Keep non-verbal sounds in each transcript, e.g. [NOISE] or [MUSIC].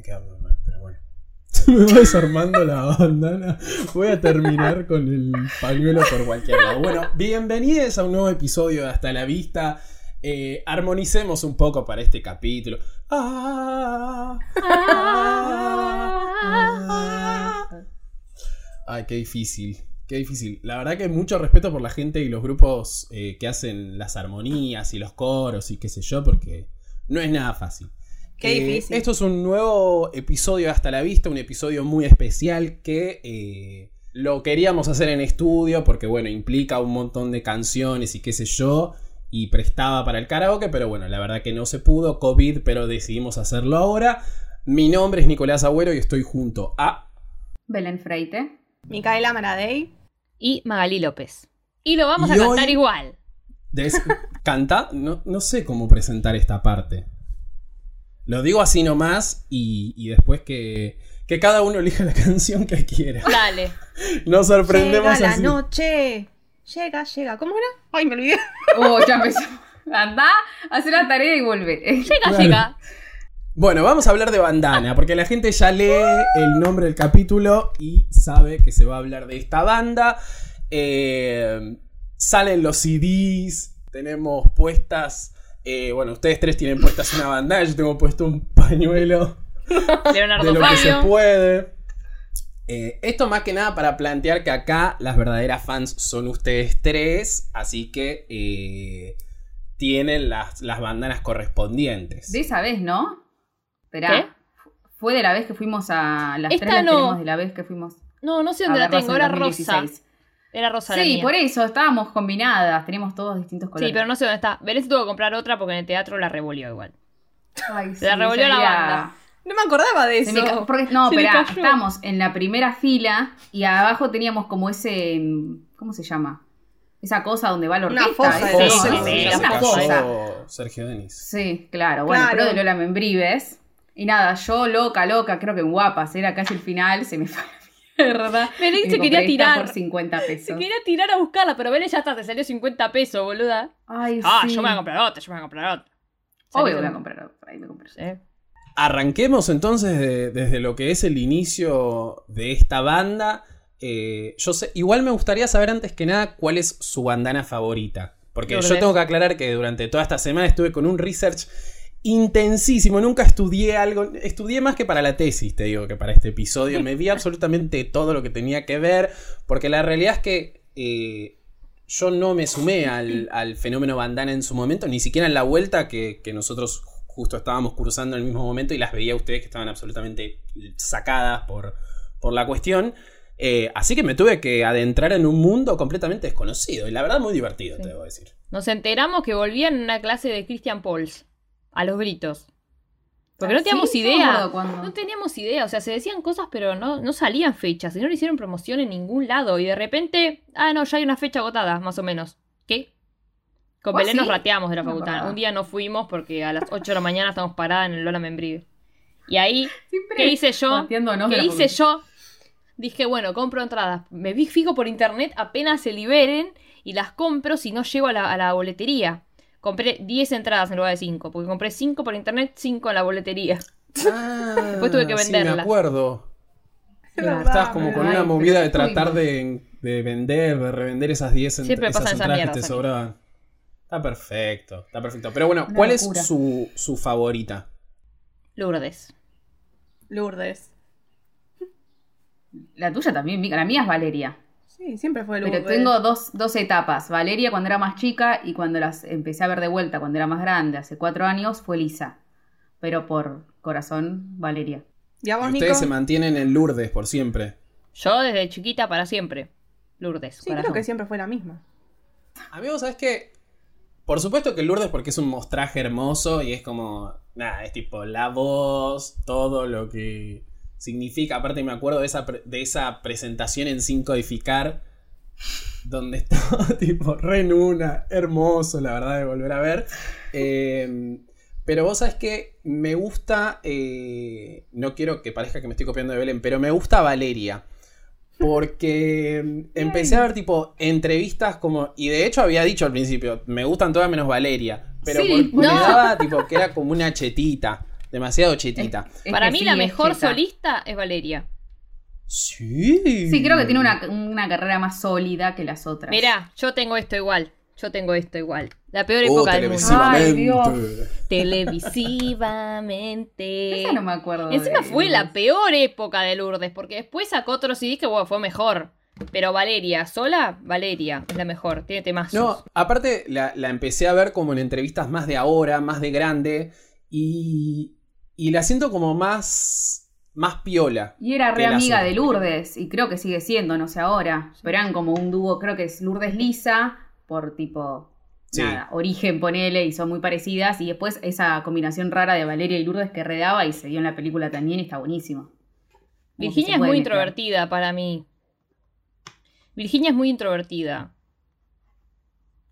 me queda muy mal, pero bueno. [LAUGHS] me va desarmando la bandana. Voy a terminar con el pañuelo por cualquier lado. Bueno, bienvenidos a un nuevo episodio de Hasta la Vista. Eh, armonicemos un poco para este capítulo. Ah, ah, ah. Ay, qué difícil. Qué difícil. La verdad que mucho respeto por la gente y los grupos eh, que hacen las armonías y los coros y qué sé yo, porque no es nada fácil. Qué Eh, difícil. Esto es un nuevo episodio de Hasta la Vista, un episodio muy especial que eh, lo queríamos hacer en estudio porque, bueno, implica un montón de canciones y qué sé yo, y prestaba para el karaoke, pero bueno, la verdad que no se pudo, COVID, pero decidimos hacerlo ahora. Mi nombre es Nicolás Agüero y estoy junto a... Belén Freite. Micaela Maradei. y Magalí López. Y lo vamos a cantar hoy- igual. Des- [LAUGHS] Canta, no, no sé cómo presentar esta parte. Lo digo así nomás y, y después que, que cada uno elija la [LAUGHS] canción que quiera. Dale. [LAUGHS] Nos sorprendemos Llega la así. noche. Llega, llega. ¿Cómo era? Ay, me olvidé. Oh, ya empezó. Andá, hacer la tarea y vuelve. [LAUGHS] Llega, Claro. llega. Bueno, vamos a hablar de bandana, porque la gente ya lee el nombre del capítulo y sabe que se va a hablar de esta banda. Eh, salen los CDs, tenemos puestas. Eh, bueno, ustedes tres tienen puestas una bandana, yo tengo puesto un pañuelo. [LAUGHS] de lo que se puede. Eh, esto más que nada para plantear que acá las verdaderas fans son ustedes tres, así que eh, tienen las, las bandanas correspondientes. De esa vez, ¿no? Esperá. ¿Qué? Fue de la vez que fuimos a. Las Esta tres las no. tenemos de la vez que fuimos. No, no sé dónde la tengo. en Era rosa. 2016. Era rosa la Sí, mía. por eso, estábamos combinadas, teníamos todos distintos colores. Sí, pero no sé dónde está. Belén se tuvo que comprar otra porque en el teatro la revolvió igual. Ay, Se la revolvió la banda. No me acordaba de eso. me ca- porque- no, cayó. estábamos en la primera fila y abajo teníamos como ese. ¿Cómo se llama? Esa cosa donde va la Una orquesta. fosa, sí, sí, sí, sí, sí, una cosa. Sergio Denis. Sí, claro. Bueno, Claro. pero de Lola Membrives. Y nada, yo loca, loca, creo que en guapas, era casi el final, se me fue la mierda. Belén se me quería tirar. por 50 pesos. Se quería tirar a buscarla, pero Belén ya está, te salió 50 pesos, boluda. Ay, Ah, sí. yo me voy a comprar otra, yo me voy a comprar otra. Obvio voy a comprar otra, ahí me compré. Sí. Arranquemos entonces de- desde lo que es el inicio de esta banda. Eh, yo sé, igual me gustaría saber antes que nada cuál es su bandana favorita. Porque yo tengo que aclarar que durante toda esta semana estuve con un research intensísimo. Nunca estudié algo. Estudié más que para la tesis, te digo, que para este episodio. Me vi absolutamente todo lo que tenía que ver. Porque la realidad es que eh, yo no me sumé al, al fenómeno bandana en su momento, ni siquiera en la vuelta que, que nosotros justo estábamos cursando en el mismo momento y las veía a ustedes que estaban absolutamente sacadas por, por la cuestión. Eh, así que me tuve que adentrar en un mundo completamente desconocido y la verdad muy divertido, Sí. te debo decir. Nos enteramos que volvían en una clase de Christian Pauls. A los gritos. Porque no ¿Ah, teníamos sí? No me idea. No teníamos idea. O sea, se decían cosas, pero no, no salían fechas. Y no le hicieron promoción en ningún lado. Y de repente, ah, no, ya hay una fecha agotada, más o menos. ¿Qué? Con ¿Oh, Belén nos rateamos de la facultad. Un día no fuimos porque a las 8 de la mañana estamos paradas en el Lola Membrive. Y ahí, Siempre ¿qué hice yo? ¿Qué hice yo? Dije, bueno, compro entradas. Me fijo por internet apenas se liberen y las compro si no llego a la, a la boletería. Compré 10 entradas en lugar de 5, porque compré 5 por internet, 5 en la boletería. [LAUGHS] Después tuve que Sí, me venderlas. acuerdo. Claro. Estabas como con Ay, una movida de tratar de, de vender, de revender esas 10 ent- Siempre esas pasan esas entradas que te sobraban. Está perfecto, está perfecto. Pero bueno, Una ¿cuál locura. es su, su favorita? Lourdes. Lourdes. La tuya también. La mía es Valeria. Sí, siempre fue Lourdes. Pero tengo dos, dos etapas. Valeria cuando era más chica y cuando las empecé a ver de vuelta cuando era más grande, hace cuatro años, fue Lisa. Pero por corazón, Valeria. ¿Y a vos, Ustedes Nico? se mantienen en Lourdes por siempre. Yo desde chiquita para siempre. Lourdes. Sí, corazón. creo que siempre fue la misma. Amigos, ¿sabes qué? Por supuesto que Lourdes porque es un mostraje hermoso y es como, nada, es tipo la voz, todo lo que significa. Aparte me acuerdo de esa, de esa presentación en Sin Codificar, donde [LAUGHS] estaba tipo re en una, hermoso, la verdad, de volver a ver. Eh, pero vos sabés que me gusta, eh, no quiero que parezca que me estoy copiando de Belén, pero me gusta Valeria. Porque [LAUGHS] empecé a ver tipo entrevistas como. Y de hecho había dicho al principio, me gustan todas menos Valeria. Pero Sí, por- porque [LAUGHS] no. me daba tipo que era como una chetita. Demasiado chetita. Es Para que mí sí, la es mejor solista es Valeria. Sí. Sí, creo que tiene una, una carrera más sólida que las otras. Mirá, yo tengo esto igual. Yo tengo esto igual. La peor Oh, época del mundo. Ay, televisivamente. [LAUGHS] Televisivamente. Esa no me acuerdo. Encima fue la peor época de Lourdes, porque después sacó otro CD que bueno, fue mejor. Pero Valeria, sola, Valeria es la mejor, tiene temas. No, aparte la, la empecé a ver como en entrevistas más de ahora, más de grande, y, y la siento como más, más piola. Y era re amiga de Lourdes, y creo que sigue siendo, no sé ahora. Pero eran como un dúo, creo que es Lourdes Lisa, por tipo. Sí. Nada, origen, ponele, y son muy parecidas. Y después esa combinación rara de Valeria y Lourdes que redaba y se dio en la película también, y está buenísimo. Virginia es muy mezclar. introvertida para mí. Virginia es muy introvertida.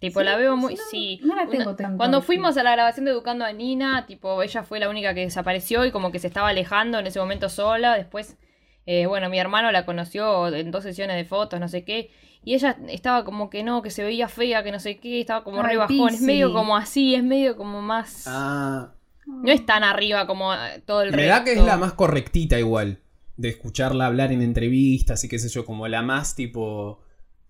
Tipo, Sí, la veo muy. no, sí. no la tengo Una- tanto Cuando fuimos a la grabación de Educando a Nina, tipo, ella fue la única que desapareció y como que se estaba alejando en ese momento sola. Después, eh, bueno, mi hermano la conoció en dos sesiones de fotos, no sé qué. Y ella estaba como que no, que se veía fea, que no sé qué, estaba como Ay, re bajón. Es medio como así, es medio como más. Ah, No es tan arriba como eh, todo el me resto. da que es la más correctita igual. De escucharla hablar en entrevistas y qué sé yo, como la más tipo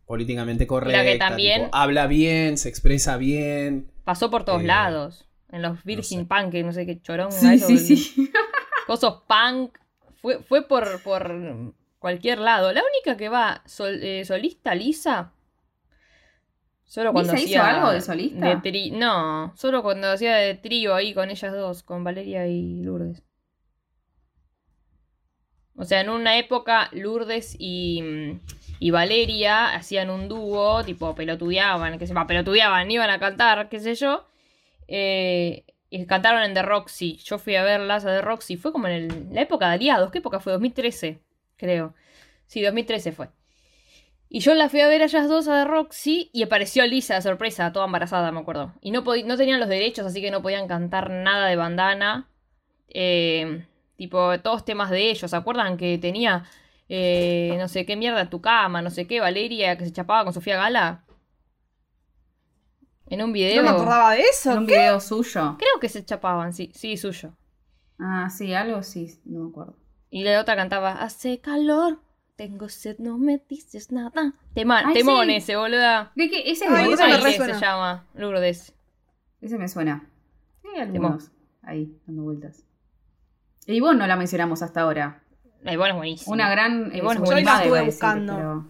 políticamente correcta. también- tipo, habla bien, se expresa bien. Pasó por todos Eh, lados. En los Virgin sé. Punk, que no sé qué chorón. Sí, eso, sí, sí. [LAUGHS] Cosos punk. Fue, fue por, por cualquier lado. La única que va sol- eh, solista, Lisa. Solo cuando ¿Lisa hizo hacía. algo de solista? de tri- no, solo cuando hacía de trío ahí con ellas dos, con Valeria y Lourdes. O sea, en una época Lourdes y, mm, y Valeria hacían un dúo, tipo pelotudeaban, que se pelotudeaban, iban a cantar, qué sé yo. Eh, y cantaron en The Roxy. Yo fui a verlas a The Roxy. Fue como en el- la época de aliados. ¿Qué época fue? 2013, creo. Sí, 2013 fue. Y yo la fui a ver a ellas dos a The Roxy y apareció Lisa sorpresa, toda embarazada, me acuerdo. Y no, no tenían los derechos, así que no podían cantar nada de bandana. Eh, tipo, todos temas de ellos. ¿Se acuerdan que tenía, eh, no sé qué mierda en tu cama, no sé qué, Valeria que se chapaba con Sofía Gala? En un video. No me acordaba de eso. un ¿qué? video suyo. Creo que se chapaban, sí, sí, suyo. Ah, sí, algo sí, no me acuerdo. Y la otra cantaba, hace calor, tengo sed, no me dices nada. Tema, Ay, temón sí. ese, boluda. ¿De qué? Ese es Ay, de ese me Lourdes. Se llama, Lourdes. Ese me suena. Hay algunos ahí, dando vueltas. Y Ivonne no la mencionamos hasta ahora. Ay, bueno, es buenísimo. Una gran. eh, Ivonne es buenísima. Yo la estuve buscando. pero-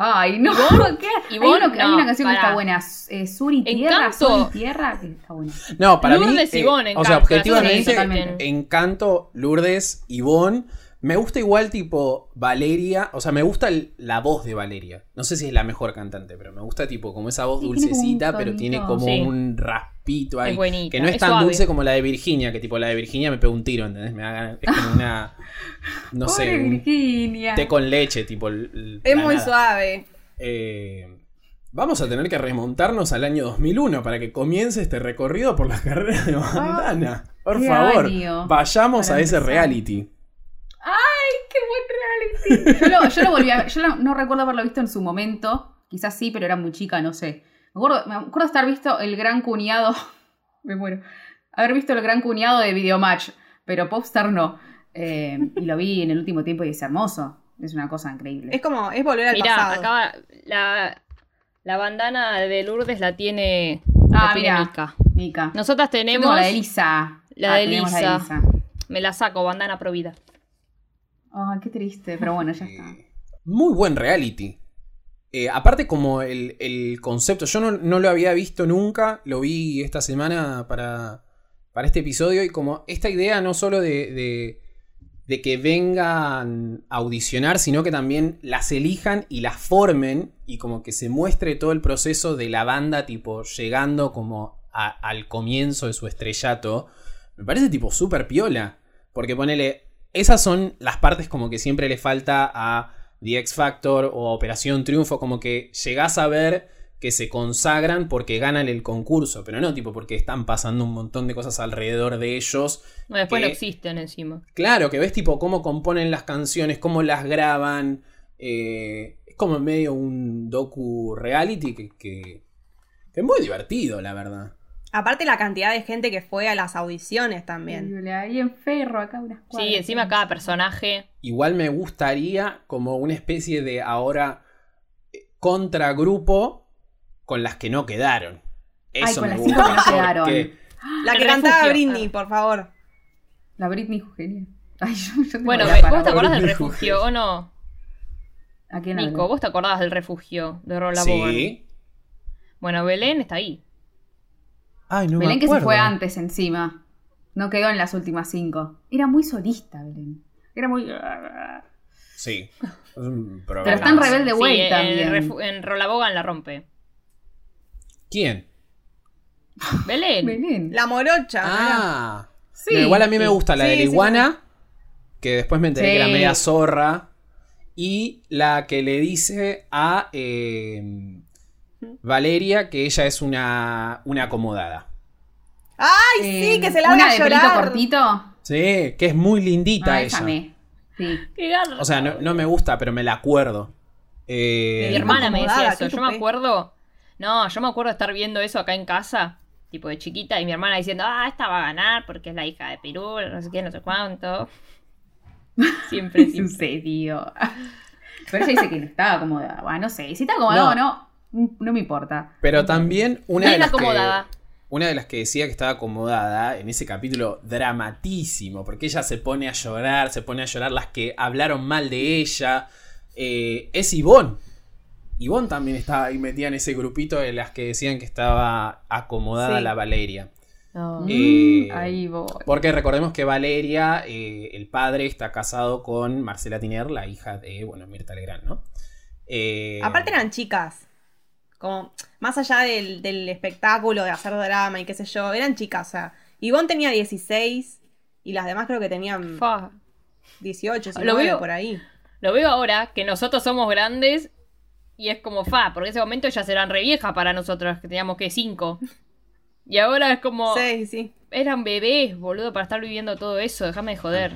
Ay, no. [LAUGHS] ¿qué? hay, Ivonne, uno que- hay una canción que está buena. eh, Sur y Tierra. Encanto. Sol y Tierra, que está buena. No, para mí. Lourdes y eh, Ivonne, o sea, Encanto, objetivamente, sí. Encanto, Lourdes, Ivonne. Me gusta igual, tipo, Valeria. O sea, me gusta el- la voz de Valeria. No sé si es la mejor cantante, pero me gusta, tipo, como esa voz Sí, tiene como un dulcecita, pero tiene como Sí. un raspito ahí. Es que no es, es tan suave. dulce como la de Virginia, que tipo, la de Virginia me pega un tiro, ¿entendés? Me da, es como una. No Pobre sé, un Virginia. té con leche, tipo. Es muy nada. suave. Eh, vamos a tener que remontarnos al año 2001 para que comience este recorrido por la carrera de Bandana. Por Ah, qué favor, año vayamos para a ese empezar. reality. ¡Qué buen reality! Yo lo, yo lo volví a ver. Yo lo- no recuerdo haberlo visto en su momento. Quizás sí, pero era muy chica, no sé. Me acuerdo, me acuerdo estar visto el gran cuñado. [LAUGHS] me muero. Haber visto el gran cuñado de Videomatch, pero Popstar no. Eh, y lo vi en el último tiempo y es hermoso. Es una cosa increíble. Es como, es volver al Mirá, pasado. acá la, la bandana de Lourdes la tiene, Ah, la tiene mirá. Mica. Nosotras Yo tenemos. tengo la de Lisa. la Ah, de la Lisa. Lisa. Me la saco, bandana pro qué triste, pero bueno, ya está. Eh, Muy buen reality. Eh, aparte como el, el concepto, yo no, no lo había visto nunca, lo vi esta semana para, para este episodio y como esta idea no solo de, de, que vengan a audicionar, sino que también las elijan y las formen y como que se muestre todo el proceso de la banda tipo llegando como al comienzo de su estrellato, me parece tipo súper piola. Porque ponele, esas son las partes como que siempre le falta a The X Factor o Operación Triunfo, como que llegás a ver que se consagran porque ganan el concurso, pero no tipo porque están pasando un montón de cosas alrededor de ellos. Después que- no existen encima. Claro, que ves tipo cómo componen las canciones, cómo las graban. eh, es como medio un docu reality que, que, que es muy divertido, la verdad. Aparte la cantidad de gente que fue a las audiciones también. Ahí en ferro, acá unas cuadras. Sí, encima cada personaje. Igual me gustaría como una especie de ahora eh, contragrupo con las que no quedaron. Eso con me las cinco que no gusta, quedaron. porque- La que cantaba. Britney, por favor. La Britney genial. Ay, yo, yo tengo Bueno, ¿vos te acordás del refugio o no? ¿A quién Nico? ¿vos te acordás del refugio de Rola Bogan? Sí. Bueno, Belén está ahí. Ay, no me Belén que se fue antes encima. No quedó en las últimas cinco. Era muy solista, Belén. Era muy... Sí. [LAUGHS] Es un Pero está en Rebelde Sí, Way en, también. en Rola Bogan la rompe. ¿Quién? Belén. Belén. La morocha. Ah. Sí. No, igual a mí me gusta la Sí, de la sí, iguana, que después me enteré Sí. que era media zorra. Y la que le dice a eh, Valeria que ella es una, una acomodada. Ay, Eh, sí, que se la Una haga de pelito llorar. cortito. Sí, que es muy lindita Ah, ella. Sí. Qué. O sea, no, no me gusta, pero me la acuerdo. Eh, Mi hermana me decía eso. Yo me acuerdo. No, yo me acuerdo de estar viendo eso acá en casa, tipo de chiquita, y mi hermana diciendo, ah, esta va a ganar porque es la hija de Perú, no sé qué, no sé cuánto. Siempre, ¿Qué [LAUGHS] siempre. sucedió? Pero ella dice que no estaba acomodada. Bueno, no sé. Si está acomodada No. o no, no me importa. Pero también una de las que, una de las que decía que estaba acomodada en ese capítulo dramatísimo, porque ella se pone a llorar, se pone a llorar las que hablaron mal de ella, eh, es Ivonne. Ivonne también estaba ahí metida en ese grupito de las que decían que estaba acomodada Sí. la Valeria. Eh, Mm, ahí voy. Porque recordemos que Valeria, eh, el padre, está casado con Marcela Tiner, la hija de, bueno, Mirta Legrand, ¿no? Eh, Aparte eran chicas. Como, más allá del, del espectáculo de hacer drama y qué sé yo, eran chicas. O sea, Ivonne tenía 16 y las demás creo que tenían Fa. 18, Lo 19 veo. por ahí. Lo veo ahora que nosotros somos grandes y es como fa, porque en ese momento ellas eran re viejas para nosotros, que teníamos que cinco. Y ahora es como. Sí, sí. Eran bebés, boludo, para estar viviendo todo eso, déjame de joder.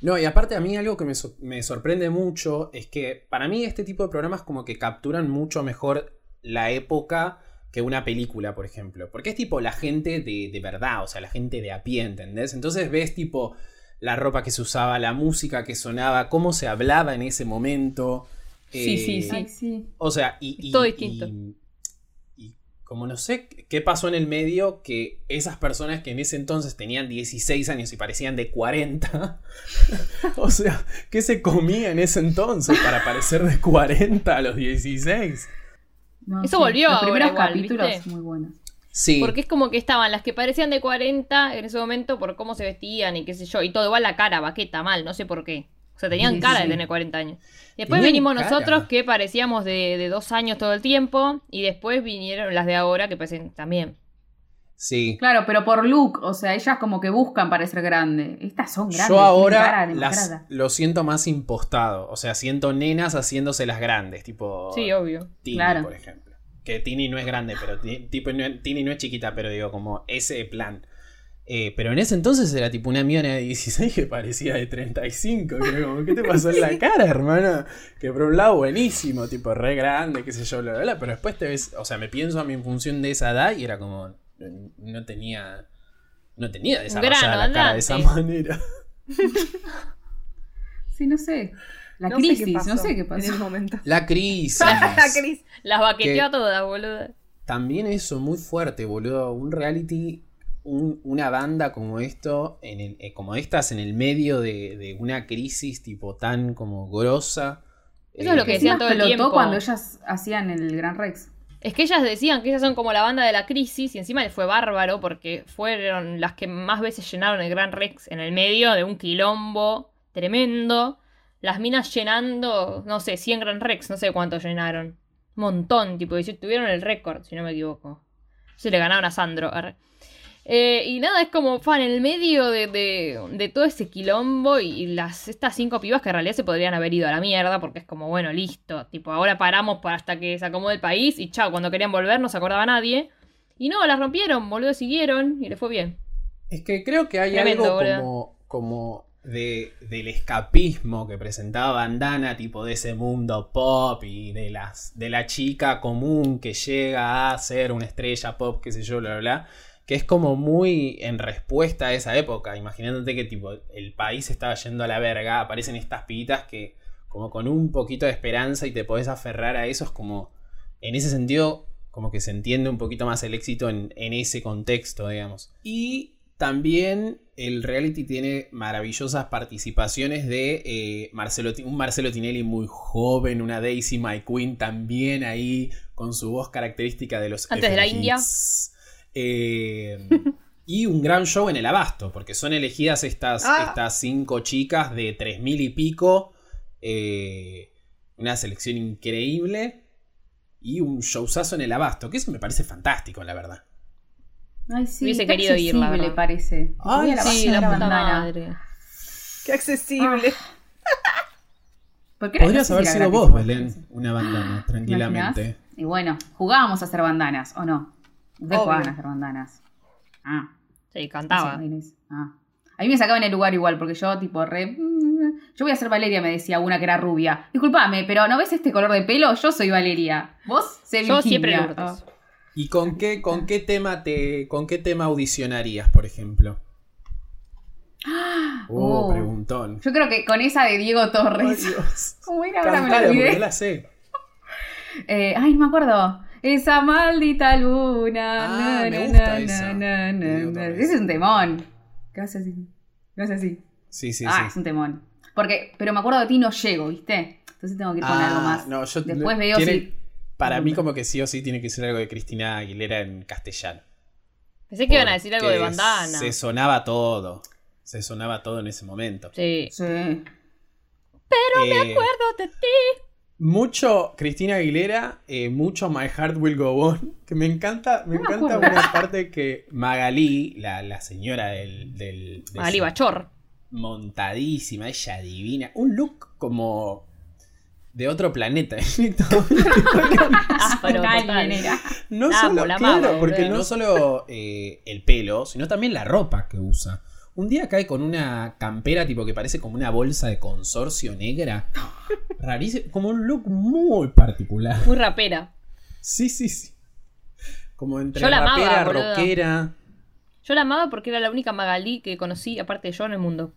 No, y aparte a mí algo que me, so- me sorprende mucho es que para mí este tipo de programas como que capturan mucho mejor la época que una película, por ejemplo. Porque es tipo la gente de, de verdad, o sea, la gente de a pie, ¿entendés? Entonces ves tipo la ropa que se usaba, la música que sonaba, cómo se hablaba en ese momento. Sí, sí, Eh, sí. Ay, sí. O sea, y... y- Todo distinto. Y, y como no sé qué pasó en el medio, que esas personas que en ese entonces tenían 16 años y parecían de 40, [LAUGHS] o sea, ¿qué se comía en ese entonces para parecer de 40 a los 16? No, Eso volvió Los ahora primeros igual, capítulos ¿viste? muy buenos. Sí. Porque es como que estaban las que parecían de 40 en ese momento por cómo se vestían y qué sé yo. Y todo igual la cara, baqueta, mal, no sé por qué. O sea, tenían Sí, cara sí. de tener 40 años. Después Tenían venimos cara. nosotros que parecíamos de, de dos años todo el tiempo. Y después vinieron las de ahora que parecen también. Sí. Claro, pero por look, o sea, ellas como que buscan parecer grande. Estas son grandes. Yo ahora cara de las, lo siento más impostado. O sea, siento nenas haciéndose las grandes, tipo Sí, obvio. Tini, Claro. por ejemplo. Que Tini no es grande, pero ti- tipo, no- Tini no es chiquita, pero digo, como ese plan. Eh, pero en ese entonces era tipo una miona de 16 que parecía de 35. que como, ¿qué te pasó en la [LAUGHS] cara, hermana? Que por un lado buenísimo, tipo re grande, qué sé yo, bla, bla, bla, pero después te ves, o sea, me pienso a mi función de esa edad y era como, no tenía, no tenía desarrollada grano la cara de esa manera. [LAUGHS] Sí, no sé. La No crisis, no sé qué pasó. En el momento. La crisis. [LAUGHS] La Cris. Las baqueteó Que- a todas, boludo. También eso, muy fuerte, boludo. Un reality, un- una banda como esto, en el- eh, como estas, en el medio de, de una crisis tipo tan como grosa. Eso es lo Eh, que Que decían todo el tiempo. cuando ellas hacían el Gran Rex. Es que ellas decían que ellas son como la banda de la crisis y encima les fue bárbaro porque fueron las que más veces llenaron el Gran Rex en el medio de un quilombo tremendo. Las minas llenando, no sé, 100 Gran Rex, no sé cuánto llenaron. Montón, tipo, tuvieron el récord, si no me equivoco. Se le ganaron a Sandro. Eh, y nada, es como, fan, en el medio de, de- de todo ese quilombo y las estas cinco pibas que en realidad se podrían haber ido a la mierda porque es como, bueno, listo. Tipo, ahora paramos para hasta que se acomode el país y chao, cuando querían volver no se acordaba nadie. Y no, las rompieron, boludo, siguieron y les fue bien. Es que creo que hay Tremendo, algo como, como de, del escapismo que presentaba Bandana, tipo de ese mundo pop y de, las, de la chica común que llega a ser una estrella pop, qué sé yo, bla, bla, bla. Que es como muy en respuesta a esa época. Imagínate que tipo el país estaba yendo a la verga, aparecen estas pibitas que como con un poquito de esperanza y te podés aferrar a eso, es como, en ese sentido, como que se entiende un poquito más el éxito en, en ese contexto, digamos. Y también el reality tiene maravillosas participaciones de eh, Marcelo, un Marcelo Tinelli muy joven, una Daisy My Queen también ahí con su voz característica de los Antes de la. India. Eh, y un gran show en el abasto, porque son elegidas estas, Ah. estas cinco chicas de tres mil y pico. eh, una selección increíble. Y un showzazo en el abasto, que eso me parece fantástico, la verdad. Ay, sí, Hubiese querido ir, la verdad. parece. Ay, la Sí, la puta madre. Qué accesible. ¿Por qué no- no Podrías haber sido gratis, vos, Belén, una bandana, ¿Te tranquilamente. imaginás? Y bueno, jugábamos a hacer bandanas, ¿o no? Ustedes Obvio. jugaban a hacer bandanas. Ah, Sí, cantaba. Ah. A mí me sacaban el lugar igual, porque yo, tipo, re. mm, Yo voy a ser Valeria, me decía una que era rubia. Disculpame, pero ¿no ves este color de pelo? Yo soy Valeria. Vos, sé Yo Virginia. siempre Lourdes. Ah. ¿Y con qué, con qué tema te, con qué tema audicionarías, por ejemplo? Oh, Oh. preguntón. Yo creo que con esa de Diego Torres. Dios. [LAUGHS] ¿Cómo era? Ahora me la olvidé. la sé. [LAUGHS] Eh, ay, no me acuerdo. Esa maldita luna. Ah, na, me gusta na, esa. na. Ese es un temón. ¿Qué hace así? ¿Qué hace así? Sí, sí, ah, sí. es un temón. Porque, pero me acuerdo de ti no llego, ¿viste? Entonces tengo que ir con Ah, algo más. no, yo- Después veo tiene- si. Para mí como que sí o sí tiene que ser algo de Cristina Aguilera en castellano. Pensé que iban a decir algo de bandana. Se sonaba todo. Se sonaba todo en ese momento. Sí. Sí. Pero me Acuerdo de ti. Mucho Cristina Aguilera, eh, mucho My Heart Will Go On, [LAUGHS] que me encanta, me No encanta una parte que Magalí, la, la señora del... del de Magali su- Bachor. montadísima, ella divina, un look como de otro planeta. [LAUGHS] [LAUGHS] Era. no solo, claro, porque no solo eh, el pelo, sino también la ropa que usa. Un día cae con una campera tipo que parece como una bolsa de consorcio negra. [LAUGHS] Rarísimo, como un look muy particular. Muy rapera. Sí, sí, sí. Como entre Yo la amaba, rapera, boludo. rockera. Yo la amaba porque era la única Magalí que conocí, aparte de yo, en el mundo.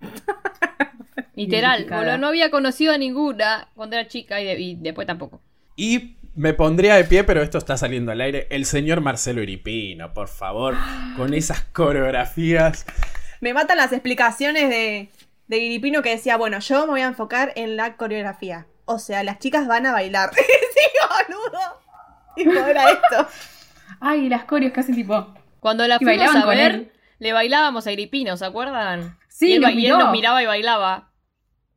[LAUGHS] Literal, boludo, no había conocido a ninguna cuando era chica y, de- y después tampoco. Y me pondría de pie, pero esto está saliendo al aire. El señor Marcelo Iripino, por favor, [GASPS] con esas coreografías. Me matan las explicaciones de, de Iripino que decía, bueno, yo me voy a enfocar en la coreografía. O sea, las chicas van a bailar. [LAUGHS] sí, boludo. Tipo, era esto. Ay, las coreos que hacen tipo. Cuando la Y fuimos bailaban a ver, él. le bailábamos a Gripino, ¿se acuerdan? Sí, y él, nos y él miró. nos miraba y bailaba.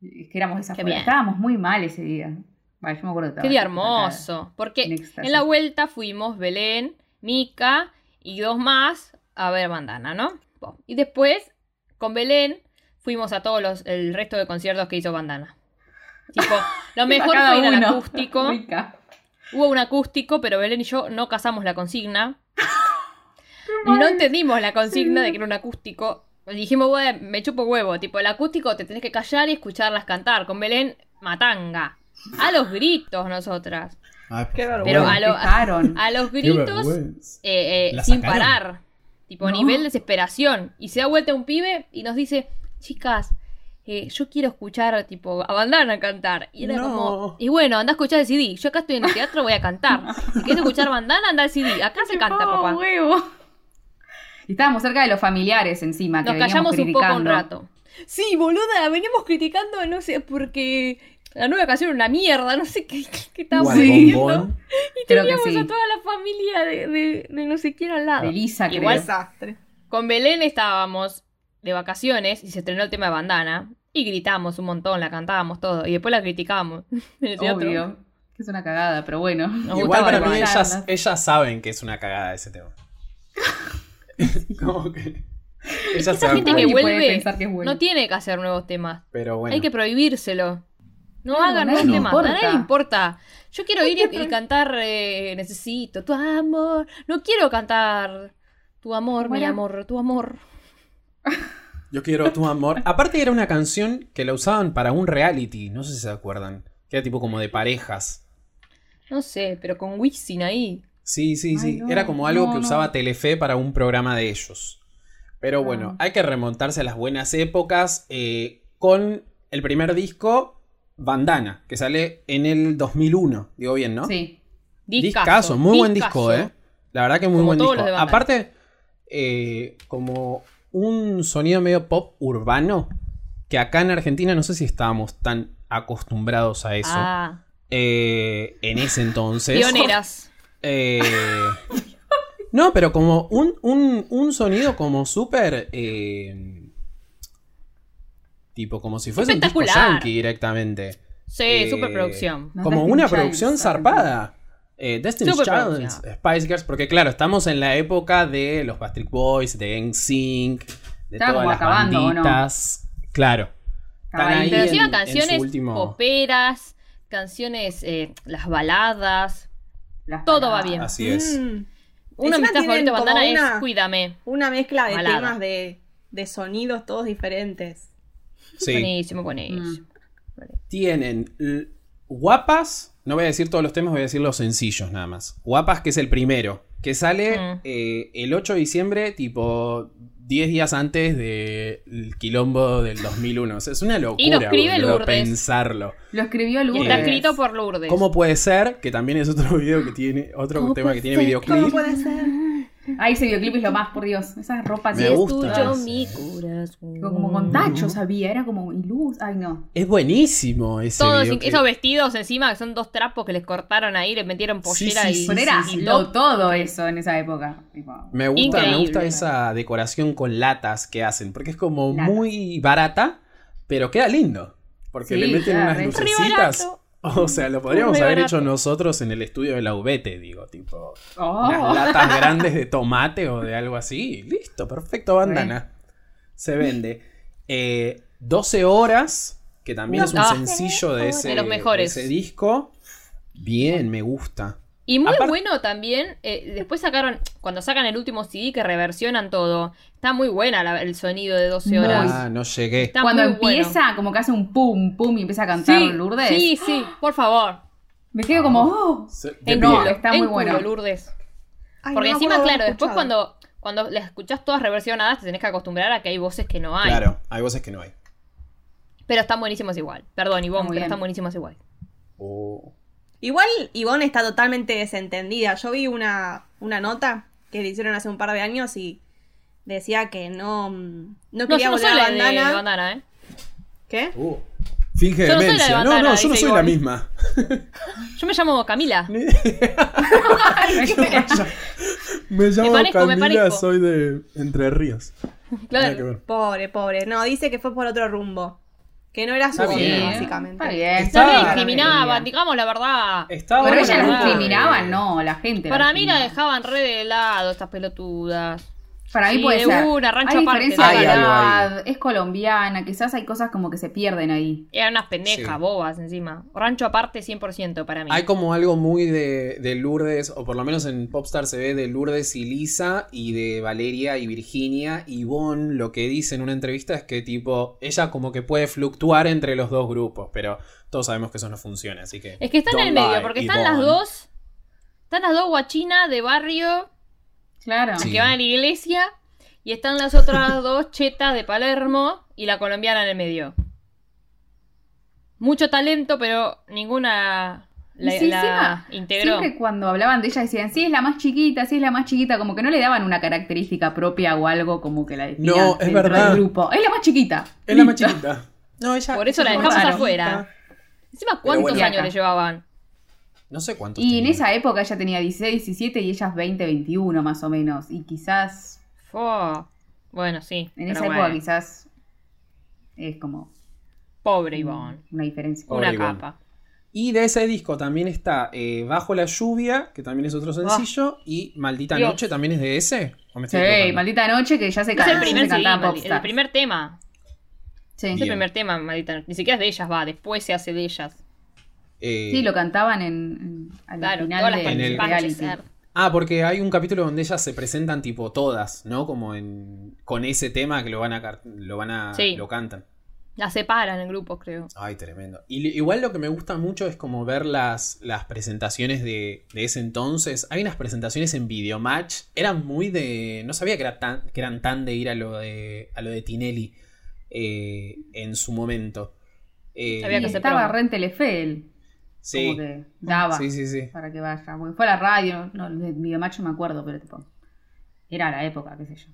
Es que éramos esas. Estábamos muy mal ese día. Vale, yo me acuerdo de Qué día hermoso. En Porque éxtasis. en la vuelta fuimos Belén, Mica y dos más a ver bandana, ¿no? Y después, con Belén, fuimos a todos los, el resto de conciertos que hizo bandana. Tipo, [LAUGHS] lo mejor fue ir al acústico. [LAUGHS] Rica. Hubo un acústico, pero Belén y yo no casamos la consigna. [LAUGHS] No entendimos la consigna de que era un acústico. Dijimos, "Bueno, me chupo huevo. Tipo, el acústico te tenés que callar y escucharlas cantar. Con Belén, matanga. A los gritos, nosotras. Ay, por Qué favor. Pero a lo-. A los gritos, eh, eh, sin sacaron. parar. Tipo, No. nivel desesperación. Y se da vuelta un pibe y nos dice, chicas, eh, yo quiero escuchar, tipo, a bandana cantar. Y era No. como, y bueno, anda a escuchar el CD. Yo acá estoy en el teatro, voy a cantar. [LAUGHS] Si quieres escuchar bandana, anda al CD. Acá se canta, ¡Oh, papá. huevo! Y estábamos cerca de los familiares encima, que Nos callamos un poco un rato. Sí, boluda, venimos criticando, no sé, porque la nueva canción era una mierda, no sé qué, qué, qué estábamos. [LAUGHS] Y Creo que teníamos sí. a toda la familia de, de- de no sé quién al lado. De Lisa, creo. Igual- Desastre. Con Belén estábamos de vacaciones y se estrenó el tema de bandana. Y gritamos un montón, la cantábamos todo. Y después la criticamos [LAUGHS] en el teatro. Obvio. Que es una cagada, pero bueno. Nos Igual para mí ellas, saben que es una cagada ese tema. [LAUGHS] Como que. Esa gente que vuelve que es bueno. no tiene que hacer nuevos temas. Pero bueno. Hay que prohibírselo. No hagan a nadie nuevos le temas. importa. A nadie le importa. Yo quiero ir y, y cantar eh, Necesito tu amor. No quiero cantar tu amor, mi Bueno. amor, tu amor. Yo quiero tu amor. Aparte era una canción que la usaban para un reality, no sé si se acuerdan. Que era tipo como de parejas. No sé, pero con Wisin ahí. Sí, sí, Ay, sí. no, Era como algo no, que no. usaba Telefe para un programa de ellos. Pero bueno, Ah. hay que remontarse a las buenas épocas eh, con el primer disco, Bandana, que sale en el 2001. Digo bien, ¿no? Sí. Discazo, muy buen disco. ¿eh? La verdad que muy Como buen disco. Aparte, eh, como un sonido medio pop urbano, que acá en Argentina no sé si estábamos tan acostumbrados a eso. Ah, eh, en ese entonces. pioneras. [LAUGHS] Eh, no, pero como un, un- un sonido como súper... eh, tipo, como si fuese un disco Espectacular. yankee directamente. Sí, Eh, superproducción. No, como Destiny's una Child, producción está zarpada. Eh, Destiny's. Child, Spice Girls, porque claro, estamos en la época de los Patrick Boys, de NSYNC, de Estaba todas como las acabando, ¿o no? banditas. Claro. Están ahí. Pero en- encima en canciones último- poperas, canciones, eh, las baladas. Las Todo va bien. Así es. Mm. Uno de mis favoritos Bandana una- es Cuídame. Una mezcla de Balada. temas de, de sonidos todos diferentes. Sí. Buenísimo, buenísimo. Mm. Tienen Guapas, no voy a decir todos los temas, voy a decir los sencillos nada más. Guapas, que es el primero, que sale Mm. eh, el 8 de diciembre, tipo 10 días antes del quilombo del 2001. O sea, es una locura Y lo escribe boludo, Lourdes. pensarlo. Lo escribió Lourdes. está escrito por Lourdes. ¿Cómo puede ser? Que también es otro [LAUGHS] video que tiene, otro ¿Cómo tema que tiene videoclip. ¿Cómo puede ser? Ay, ese videoclip es lo más, por Dios. Esas ropas Me así, gusta. mi corazón. como con tachos había, era como y luz. Ay, no. Es buenísimo ese Todos videoclip. esos vestidos encima, que son dos trapos que les cortaron ahí, le metieron pollera sí, y. sí, Pero era y lo- top. todo eso en esa época. Me gusta, me gusta esa decoración con latas que hacen, porque es como muy barata, pero queda lindo. Porque Sí, le meten unas lucecitas. [LAUGHS] O sea, lo podríamos haber barato. hecho nosotros en el estudio de la UBT, digo, tipo. Oh. Unas latas [LAUGHS] grandes de tomate o de algo así. Listo, perfecto, bandana. Se vende. Eh, 12 horas, que también No, es un sencillo de ese, De los mejores. de ese disco. Bien, me gusta. Y muy bueno también, eh, después sacaron, cuando sacan el último CD que reversionan todo, está muy buena la- el sonido de 12 Muy. horas. Ah, no llegué. Está Cuando muy bueno. empieza, como que hace un pum, pum y empieza a cantar Sí, Lourdes. sí, sí, por favor. Me quedo como, oh. Se- de En culo, está en muy culo, bueno. Lourdes. Ay, Porque no encima, claro, después cuando, cuando las escuchás todas reversionadas, te tenés que acostumbrar a que hay voces que no hay. Claro, hay voces que no hay. Pero están buenísimas igual. Perdón, Ivonne, pero bien. están buenísimas igual. Oh. Igual Ivonne está totalmente desentendida. Yo vi una, una nota que le hicieron hace un par de años y decía que no, mm, no No, quería yo no volver soy a la de bandana. bandana, ¿eh? ¿Qué? Uh, Finge Yo no soy la de demencia. no, bandana, no, yo no soy la misma. [LAUGHS] Yo me llamo Camila. [LAUGHS] Me llamo parezco, Camila, soy de Entre Ríos. Claro. Pobre, pobre. No, dice que fue por otro rumbo. Que no era su bien. básicamente. Está bien. Está- bien. discriminaban, digamos la verdad. Está Pero bueno, ella la las verdad. discriminaban, no, la gente. Para las mí la dejaban re de lado, estas pelotudas. Para mí Sí, puede de ser. una, rancho hay aparte. diferencia de edad, es colombiana, quizás hay cosas como que se pierden ahí. Eran unas pendejas, Sí. bobas encima. Rancho aparte 100% para mí. Hay como algo muy de, de Lourdes, o por lo menos en Popstar se ve de Lourdes y Lisa, y de Valeria y Virginia. Y Bon lo que dice en una entrevista es que, tipo, ella como que puede fluctuar entre los dos grupos, pero todos sabemos que eso no funciona, así que. Es que están en el medio, porque están las dos. Están las dos guachinas de barrio Claro. Sí. que van a la iglesia. Y están las otras [LAUGHS] dos chetas de Palermo y la colombiana en el medio. Mucho talento, pero ninguna la, sí, la encima, integró. Siempre cuando hablaban de ella decían, sí, es la más chiquita, sí, es la más chiquita, como que no le daban una característica propia o algo como que la definían No, es dentro verdad. del grupo. Es la más chiquita. Es la más chiquita. No, ella. Por eso la dejamos afuera. Encima, ¿cuántos bueno. años le llevaban? No sé cuántos. Y en esa época ella tenía 16, 17 y ellas 20, 21 más o menos. Y quizás. Bueno, sí. en esa época quizás es como Pobre Ivonne. una diferencia. Pobre Una Ivonne. capa. Y de ese disco también está eh, Bajo la lluvia, que también es otro sencillo, y Maldita Dios. Noche también es de ese. ¿O me Sí, maldita noche que ya se, Es ca- el primer, se el primer tema. Sí. Es el primer tema, maldita noche. Ni siquiera es de ellas, va. Después se hace de ellas. Eh, Sí, lo cantaban en, en- al Claro, final todas las de En el- participantes. reality. Ah, porque hay un capítulo donde ellas se presentan tipo todas, ¿no? Como en con ese tema que lo van a lo van a Sí. lo cantan. La separan en grupos, creo. Ay, tremendo. Y igual lo que me gusta mucho es como ver las, las presentaciones de, de ese entonces. Hay unas presentaciones en Videomatch. Eran muy de. No sabía que, era tan, que eran tan de ir a lo de, a lo de Tinelli eh, en su momento. Eh, Había Y que hacer estaba promo. re en Telefe él, sí, como que daba sí, sí, sí. para que vaya. Porque fue a la radio, no, de Videomatch no me acuerdo, pero tipo, era la época, qué sé yo.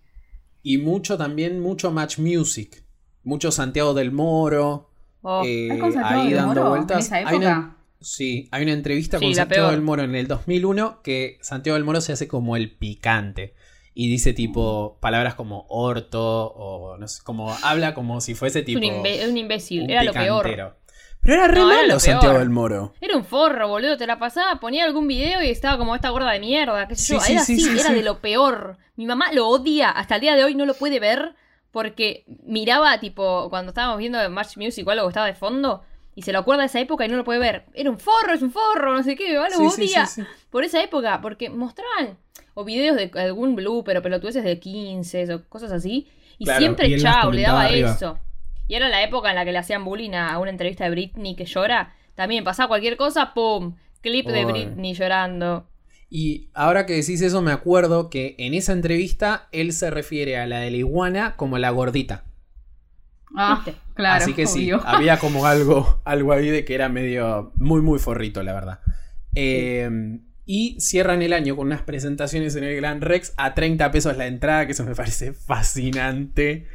Y mucho también, mucho Match Music. Mucho Santiago del Moro. Oh, eh, ¿Hay cosas ahí de dando Moro vueltas. en esa Hay una- época? Sí, hay una entrevista Sí, con Santiago peor. del Moro en el 2001 que Santiago del Moro se hace como el picante y dice tipo palabras como orto o no sé, como habla como si fuese es tipo un, imbe- un imbécil. un era lo peor. Pero era re No, malo lo Santiago del Moro. Era un forro, boludo. Te la pasaba, ponía algún video y estaba como esta gorda de mierda. qué sé Sí, yo. sí, era sí, así, sí, era sí. de lo peor. Mi mamá lo odia. Hasta el día de hoy no lo puede ver porque miraba, tipo, cuando estábamos viendo March Music o algo que estaba de fondo. Y se lo acuerda de esa época y no lo puede ver. Era un forro, es un forro, no sé qué, mi mamá lo odia. sí, sí. Por esa época, porque mostraban o videos de algún blue, pero pelotudeces de 15 o cosas así. Y Claro, siempre y chao, le daba arriba. eso. Y era la época en la que le hacían bullying a una entrevista de Britney que llora. También pasaba cualquier cosa, ¡pum! Clip de. Britney llorando. Y ahora que decís eso me acuerdo que en esa entrevista él se refiere a la de la iguana como la gordita. Ah, ¿Viste? claro. Así que sí, obvio. [LAUGHS] había como algo, algo ahí de que era medio muy, muy forrito, la verdad. Eh, y cierran el año con unas presentaciones en el Gran Rex a 30 pesos la entrada, que eso me parece fascinante.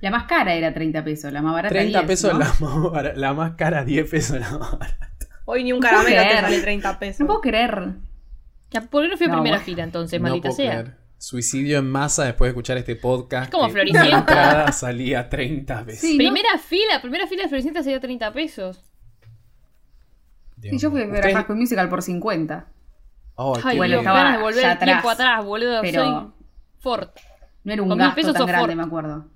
La más cara era 30 pesos, la más barata 30 10, pesos ¿no? la, más bara- la más cara, 10 pesos la más barata. Hoy ni un No caramelo te sale 30 pesos. No puedo creer. Ya, ¿Por qué no fui a No, primera bueno. fila entonces, No maldita puedo sea? creer. Suicidio en masa después de escuchar este podcast. Es como Floricienta. La entrada salía 30 pesos. Sí, ¿no? Primera fila, primera fila de Floricienta sería 30 pesos. Dios Sí, yo fui a ver a High Musical por 50. Ay, Ay, qué bueno, ganas de volver ya el tiempo atrás, atrás, boludo. pero- Soy Ford. No era un Con gasto pesos tan grande, Ford. me acuerdo.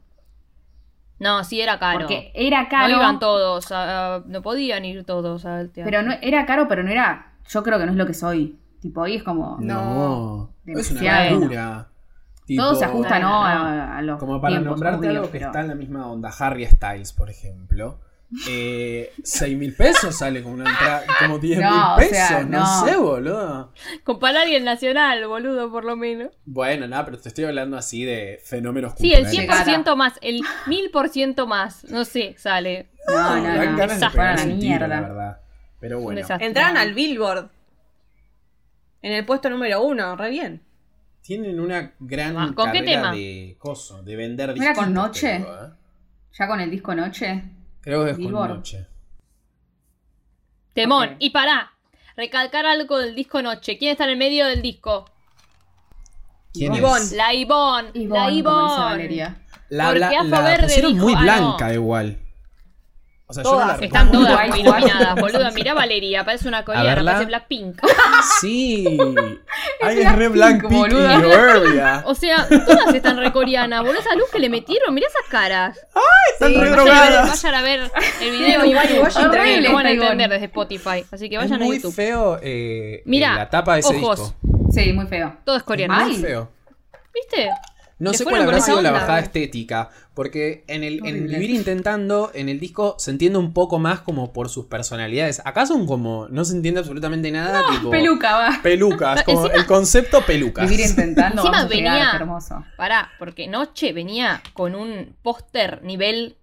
No, sí era caro. Porque era caro. No iban todos, a- a- no podían ir todos al teatro. Pero no, era caro, pero no era. Yo creo que no es lo que soy. Tipo, ahí es como. No, es una Demasiado. locura. todo se ajusta, ¿no? A, a los. Como para tiempos, nombrarte algo que pero- está en la misma onda, Harry Styles, por ejemplo. Eh, 6 mil pesos sale como una entrada, como 10 mil No, o pesos, sea, no. no. sé, boludo. Con Palladium el Nacional, boludo, por lo menos. Bueno, nada, pero te estoy hablando así de fenómenos Sí, el culturales. 100% más, el 1000% más, no sé, sale. No, no, dan no. ganas de pegarse la un tiro, la mierda. verdad. Pero bueno. Entraron al Billboard. En el puesto número uno, re bien. Tienen una gran Ah, ¿con qué carrera tema? de coso, de vender ¿No era con Noche? creo, ¿eh? Ya con el disco Noche. Creo que es Billboard. con Noche. Temón. Ok. Y pará, recalcar algo del disco Noche. ¿Quién está en el medio del disco? ¿Quién Ivonne. es? La Ivonne. Ivonne, la Ivonne. Valeria. La, Porque la, la Verde pusieron dijo, muy ah, no. blanca igual. O sea, yo no Todas. la Están recuerdo. todas iluminadas, boluda. Mirá Valeria, parece una coreana, parece Blackpink. Sí. [LAUGHS] Ay, es re Blackpink boluda. y. [LAUGHS] O sea, [LAUGHS] todas están re coreanas, boludo. Esa luz que le metieron, mirá esas caras. Están Sí, re vayan Vayan a, ver, drogadas. vayan a ver el [LAUGHS] video Igual, igual igual, y horrible lo van a está entender desde Spotify. Así que Es vayan a muy YouTube. feo eh, Mirá, eh, la tapa de ese ojos. disco. Sí, muy feo. Todo es coreano. Mal. Muy feo. ¿Viste? No sé cuál habrá sido la bajada estética. Porque en el en. Vivir Intentando, en el disco, se entiende un poco más como por sus personalidades. Acá son como. No se entiende absolutamente nada. tipo, Peluca, va. Pelucas. [LAUGHS] Como Encima- el concepto pelucas. Vivir intentando. Encima vamos a venía- hermoso. Pará, porque Noche venía con un póster nivel.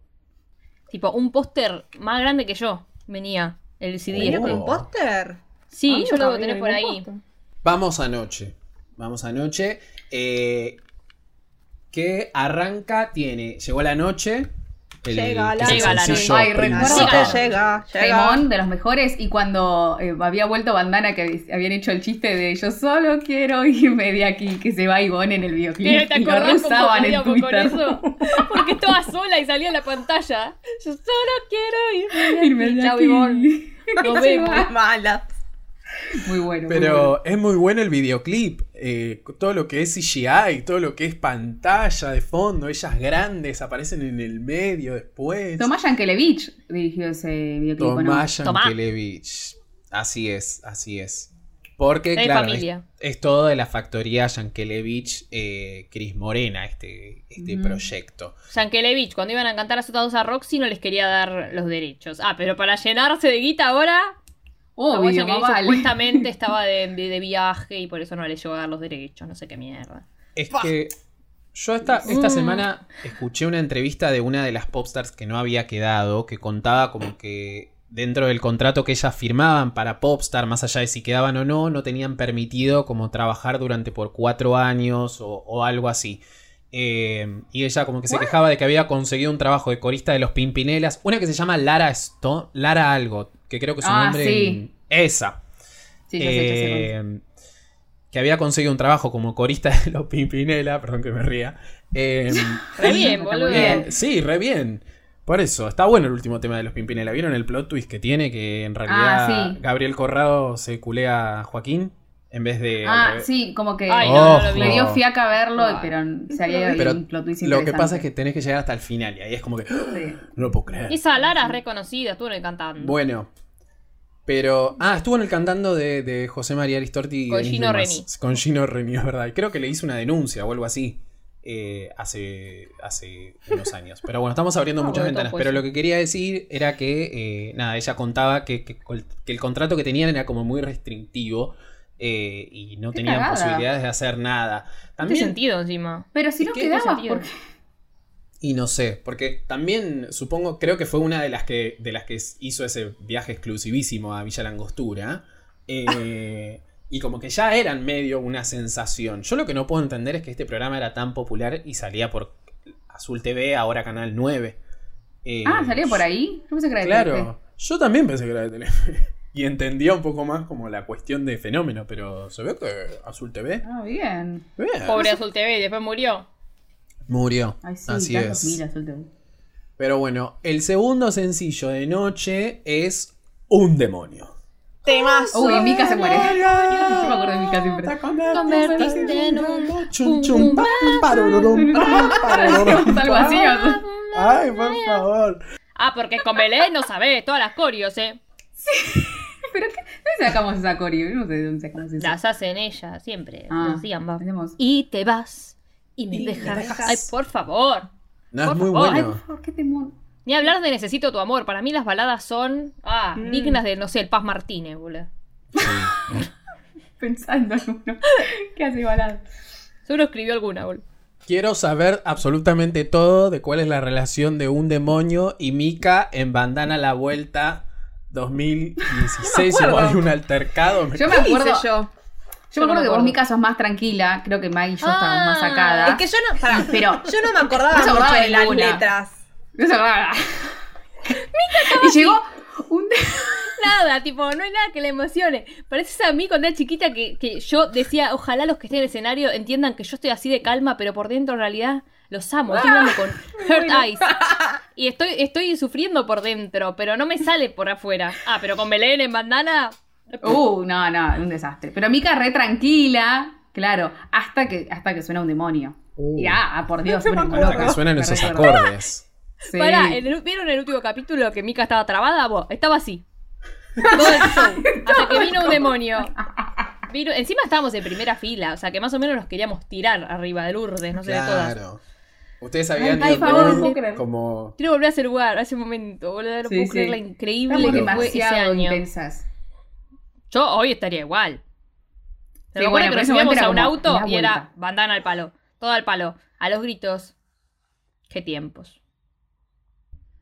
Tipo, un póster más grande que yo. Venía el CD. ¿Venía Oh. con un póster? Sí, Ah, yo lo no había por ahí. Vamos anoche. Vamos anoche. Eh, que arranca, tiene. Llegó la noche. el- Llega la Llega la noche. Ay, recuerdo llega, llega. De los mejores y cuando eh, había vuelto Bandana que habían hecho el chiste de yo solo quiero irme de aquí que se va Ivonne en el videoclip ¿te y acordás cómo rezaban en jodíamos con Twitter. eso? Porque estaba sola y salía en la pantalla. Yo solo quiero irme de Irme aquí. de Chau. Ivonne. [LAUGHS] Nos vemos. Mala. Muy bueno. muy bueno. Pero es muy bueno el videoclip. eh, todo lo que es CGI, todo lo que es pantalla de fondo, ellas grandes aparecen en el medio después. Tomás Yankelevich dirigió ese videoclip, ¿o ¿no? Tomás Tomá. Yankelevich. Así es, así es. Porque, De claro. Es, es todo de la factoría Yankelevich, eh, Cris Morena, este, este proyecto. Yankelevich, cuando iban a cantar Azotados a Roxy, no les quería dar los derechos. Ah, pero para llenarse de guita ahora. Obvio, vale. supuestamente [LAUGHS] estaba de, de- de viaje y por eso no le llegó a dar los derechos. No sé qué mierda. Es que yo esta, esta Mm. semana escuché una entrevista de una de las popstars que no había quedado, que contaba como que dentro del contrato que ellas firmaban para Popstar, más allá de si quedaban o no, no tenían permitido como trabajar durante por cuatro años o, o algo así. Eh, y ella como que se quejaba de que había conseguido un trabajo de corista de los Pimpinelas, una que se llama Lara Stone, Lara algo, que creo que su Ah, nombre sí. en- esa. Sí, sé, sé. Eh, que había conseguido un trabajo como corista de los Pimpinela, perdón que me ría. Eh, [LAUGHS] Re bien, boludo. Sí, re bien. Por eso, está bueno el último tema de los Pimpinela. ¿Vieron el plot twist que tiene? Que en realidad Ah, sí. Gabriel Corrado se culea a Joaquín en vez de. Ah, sí, como que Ay, no, no lo vi. me dio fiaca verlo, Ay. pero se había Pero un plot twist lo que pasa es que tenés que llegar hasta el final y ahí es como que. ¡Ah! Sí. No lo puedo creer. Esa Lara es reconocida, estuvo en el cantando. Bueno. Pero. Ah, estuvo en el cantando de, de José María Aristorti. Con Gino Dumas. Reni. Con Gino Reni, es verdad. Y creo que le hizo una denuncia o algo así. eh, hace, hace unos años. Pero bueno, estamos abriendo Ah, muchas ventanas. todo Pero lo que quería decir era que, eh, nada, ella contaba que, que el contrato que tenían era como muy restrictivo eh, y no Qué tenían cagada. posibilidades de hacer nada. No También, sentido encima. Pero si no que- quedaba, sentido. porque y no sé, porque también supongo, creo que fue una de las que, de las que hizo ese viaje exclusivísimo a Villa Langostura. eh, y como que ya eran medio una sensación. Yo lo que no puedo entender es que este programa era tan popular y salía por Azul TV, ahora Canal 9. Eh, Ah, salía por ahí. Yo pensé que era de. Claro, yo también pensé que era de Telefe. Y entendía un poco más como la cuestión de fenómeno, pero se ve que Azul TV. Ah, bien. bien, Pobre Azul TV después murió. Murió. Ay, sí, Así es. miras, Azul TV. Pero bueno, el segundo sencillo de noche es Un demonio. Temazo. Uy, Mika se muere. Yo me acuerdo de Mika siempre. Convertiste en un- Chum, chum, pam, Algo así. Ay, por favor. Ah, porque con Belén no sabés todas las corios, eh. [LAUGHS] ¿Pero qué? ¿Dónde sacamos esa coreo? No sé de dónde sacamos eso. Las hacen ella, siempre. Ah, va. hacemos. Y te vas. Y me Y me dejas. dejas. Ay, por favor. No, es muy favor. Ay, bueno. por favor, qué temor. Ni hablar de Necesito tu amor. Para mí las baladas son ah, Mm. dignas de, no sé, el Paz Martínez, boludo. [LAUGHS] Pensando en uno. ¿Qué hace balada? Seguro escribió alguna, boludo. Quiero saber absolutamente todo de cuál es la relación de un demonio y Mika en Bandana La Vuelta 2016. No [LAUGHS] me o acuerdo. hay un altercado. me- Yo me ¿Qué acuerdo. yo? Yo me acuerdo no me que vos, acuerdo. Mika, sos más tranquila. Creo que Maggie y yo estábamos más Ah, sacadas. Es que yo no, pará, Pero- yo no me acordaba No mucho de las letras. No se acordaba. [LAUGHS] Y llegó un. [LAUGHS] Nada, tipo, no hay nada que le emocione. Pareces a mí cuando era chiquita que, que yo decía, ojalá los que estén en el escenario entiendan que yo estoy así de calma, pero por dentro en realidad los amo. Estoy hablando con [LAUGHS] Hurt Eyes. Y estoy, estoy sufriendo por dentro, pero no me sale por afuera. Ah, pero con Belén en bandana. Uh, no, no, un desastre. Pero Mika re tranquila, claro, hasta que, hasta que suena un demonio. Uh. Y ah, ah, por Dios, No me. Hasta que suenan Me esos recuerdo. acordes. Sí. Pará, en el- ¿vieron el último capítulo que Mika estaba trabada? Vos, estaba así. [LAUGHS] Todo el show. Hasta que vino un demonio. [LAUGHS] Vino- encima estábamos en primera fila, o sea que más o menos nos queríamos tirar arriba de Lourdes, no sé de todas. Ustedes habían Ay, por favor, no puedo creer. como Quiero volver a ese lugar, a ese momento, boludo. No Sí, puedo sí. creer la increíble Estamos que fue ese demasiado año. intensas. Yo hoy estaría igual. Pero Sí, bueno, que nos subíamos a un auto y era bandana al palo. Todo al palo. A los gritos. Qué tiempos.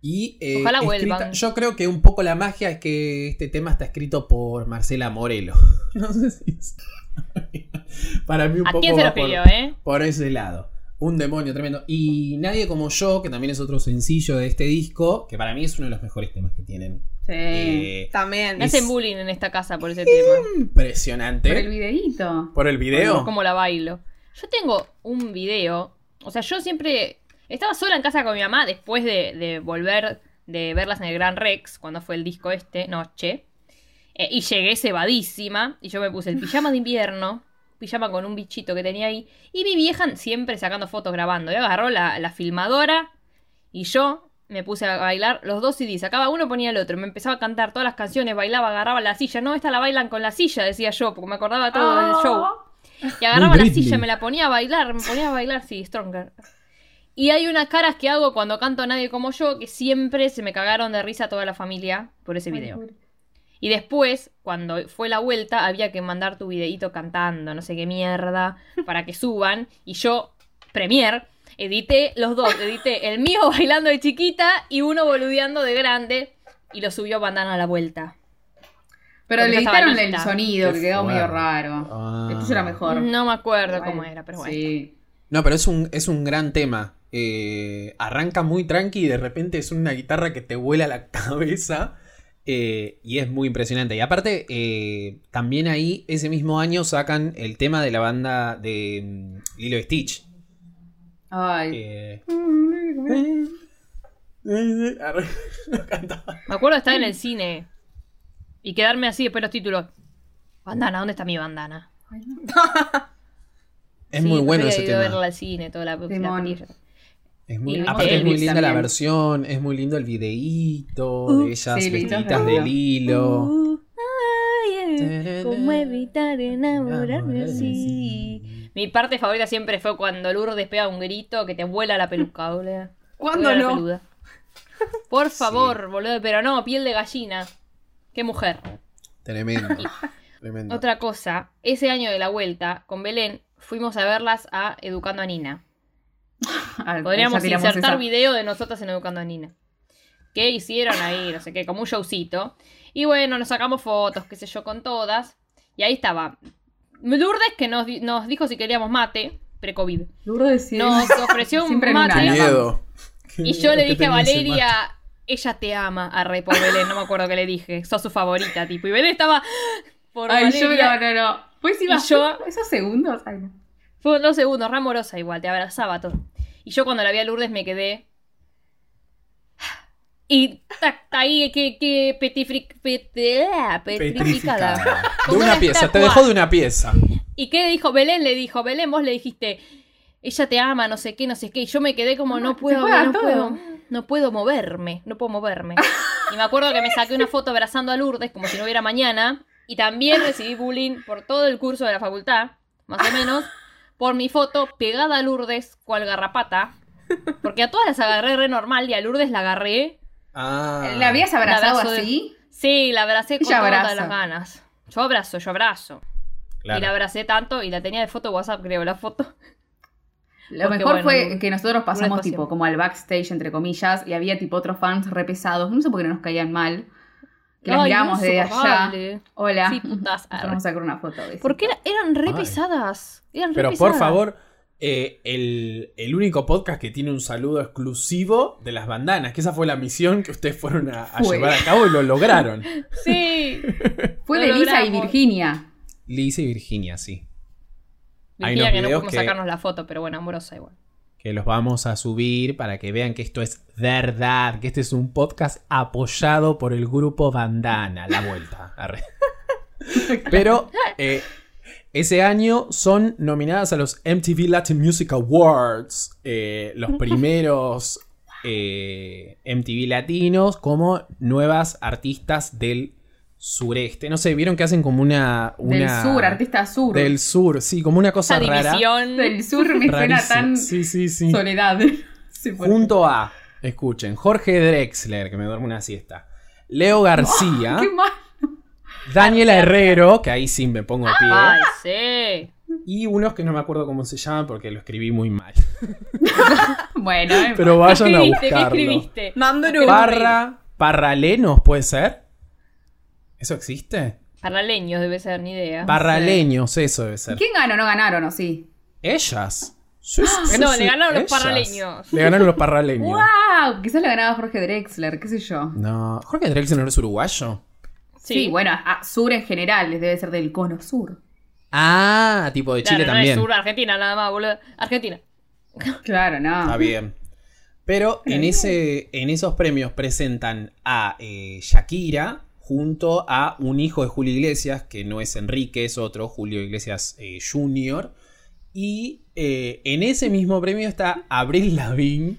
Y eh, Ojalá escrita- yo creo que un poco la magia es que este tema está escrito por Marcela Morelo. [LAUGHS] No sé si es- [LAUGHS] Para mí un ¿A poco quién se va lo pidió, por, eh? por ese lado. Un demonio tremendo. Y Nadie como yo, que también es otro sencillo de este disco, que para mí es uno de los mejores temas que tienen. Sí. Eh, También. Me es- hacen bullying en esta casa por ese tema. impresionante. Por el videíto. Por el video. Como la bailo. Yo tengo un video. O sea, yo siempre. Estaba sola en casa con mi mamá después de, de volver de verlas en el Gran Rex, cuando fue el disco este, noche. Eh, y llegué cebadísima. Y yo me puse el pijama de invierno. Pijama con un bichito que tenía ahí. Y mi vieja siempre sacando fotos grabando. Y agarró la, la filmadora. Y yo me puse a bailar los dos CDs. Sacaba uno, ponía el otro. Me empezaba a cantar todas las canciones, bailaba, agarraba la silla. No, esta la bailan con la silla, decía yo, porque me acordaba todo del show. Y agarraba Muy la Britney. silla, me la ponía a bailar, me ponía a bailar, sí, Stronger. Y hay unas caras que hago cuando canto a nadie como yo, que siempre se me cagaron de risa toda la familia por ese video. Y después, cuando fue la vuelta, había que mandar tu videíto cantando, no sé qué mierda, para que suban. Y yo, Premier, edité los dos. Edité el mío [LAUGHS] bailando de chiquita y uno boludeando de grande. Y lo subió Bandana a la vuelta. Pero Porque le editaron el sonido, que quedó medio raro. Ah. El tuyo era mejor. No me acuerdo Bueno, cómo era, pero bueno. Sí. No, pero es un, es un gran tema. Eh, arranca muy tranqui y de repente es una guitarra que te vuela la [LAUGHS] cabeza. Eh, y es muy impresionante. Y aparte, eh, también ahí, ese mismo año, sacan el tema de la banda de mm, Lilo y Stitch. Ay. Eh. Me acuerdo de estar en el cine y quedarme así después de los títulos. Bandana, ¿dónde está mi bandana? Es Sí, muy bueno ese tema. verla al cine, toda la, la película. Es muy- aparte es muy linda la versión, es muy lindo el videíto Uh, de ellas sí, lindo, vestiditas de hilo. Uh, ay, eh, ¿Cómo evitar enamorarme así? Mi parte favorita siempre fue cuando Lourdes pega un grito que te vuela la peluca, boludo. ¿Cuándo no? Por favor, boludo, pero no, piel de gallina. Qué mujer. Tremendo. Tremendo. Otra cosa, ese año de la vuelta, con Belén, fuimos a verlas a Educando a Nina. [LAUGHS] Podríamos insertar esa. video de nosotras en Educando a Nina. ¿Qué hicieron ahí? No sé qué, como un showcito. Y bueno, nos sacamos fotos, qué sé yo, con todas. Y ahí estaba. Lourdes que nos, nos dijo si queríamos mate, pre-COVID. Lourdes sí. Nos [LAUGHS] ofreció un mate. Miedo. Y yo le ¿Qué dije a Valeria, ella te ama, a re por Belén, no me acuerdo qué le dije. Sos su favorita, tipo. Y Belén estaba por Ay, yo Valeria. no, no, no. Pues iba Y yo- esos segundos. Ay, no. Fue dos segundos, re amorosa igual, te abrazaba todo. Y yo cuando la vi a Lourdes me quedé. [SIGHS] Y ahí que, que ah, petrificada. Petrificada. De una pieza, te dejó de una pieza. ¿Y qué dijo? Belén le dijo, Belén, vos le dijiste, ella te ama, no sé qué, no sé qué. Y yo me quedé como, no puedo, no todo. puedo, no puedo moverme, no puedo moverme. Y me acuerdo que me saqué una foto abrazando a Lourdes como si no hubiera mañana. Y también recibí bullying por todo el curso de la facultad, más o menos, por mi foto pegada a Lourdes, cual garrapata. Porque a todas las agarré re normal y a Lourdes la agarré. Ah. ¿La habías abrazado de- así? Sí, la abracé con todas las ganas. Yo abrazo, yo abrazo. Claro. Y la abracé tanto y la tenía de foto WhatsApp, creo, la foto. Lo Porque, mejor bueno, fue que nosotros pasamos tipo como al backstage, entre comillas, y había tipo otros fans re pesados. No sé por qué no nos caían mal. Que las Ay, mirábamos desde allá. Hola. Sí, putas. Vamos a sacar una foto de eso. Porque era- eran re Ay. pesadas. Eran re Pero pesadas. por favor, eh, el, el único podcast que tiene un saludo exclusivo de las bandanas, que esa fue la misión que ustedes fueron a, a Fue. llevar a cabo y lo lograron. [LAUGHS] Sí. Fue Lo de Lisa y. Virginia. Lisa y Virginia, sí. Hay Virginia unos que no pudimos que- sacarnos la foto, pero bueno, amorosa igual. Que los vamos a subir para que vean que esto es verdad, que este es un podcast apoyado por el grupo Bandana, la vuelta. [LAUGHS] Pero eh, ese año son nominadas a los MTV Latin Music Awards, eh, los primeros eh, MTV latinos como nuevas artistas del sureste. No sé, vieron que hacen como una... Del sur, artista sur. Del sur, sí, como una cosa Esa rara. división. Del sur me suena tan Sí, sí, sí. soledad. [LAUGHS] Junto a, escuchen, Jorge Drexler, que me duerme una siesta. Leo García, [LAUGHS] Qué mal. Daniela Herrero, que ahí sí me pongo de pie. Ay, sí. Y unos que no me acuerdo cómo se llaman porque lo escribí muy mal. [LAUGHS] Bueno, Pero ¿Qué vayan a escribiste? ¿Qué buscarlo. escribiste? Manduru. Parra, Parralenos, ¿puede ser? ¿Eso existe? Paraleños debe ser, ni idea. Parraleños, eso debe ser. ¿Quién ganó? ¿No ganaron o sí? Ellas. Sí, sí, No, sí, le ganaron los parraleños. Le ganaron los parraleños. ¡Wow! Quizás le ganaba Jorge Drexler, qué sé yo. No, Jorge Drexler no es uruguayo. Sí, bueno, a- sur en general, les debe ser del cono sur. Ah, tipo de Chile Claro, no también. es sur, Argentina, nada más, boludo. Argentina. [LAUGHS] Claro, no. Está bien. Pero en, ese, en esos premios presentan a eh, Shakira junto a un hijo de Julio Iglesias, que no es Enrique, es otro, Julio Iglesias eh, Jr. Y eh, en ese mismo premio está Abril Lavigne,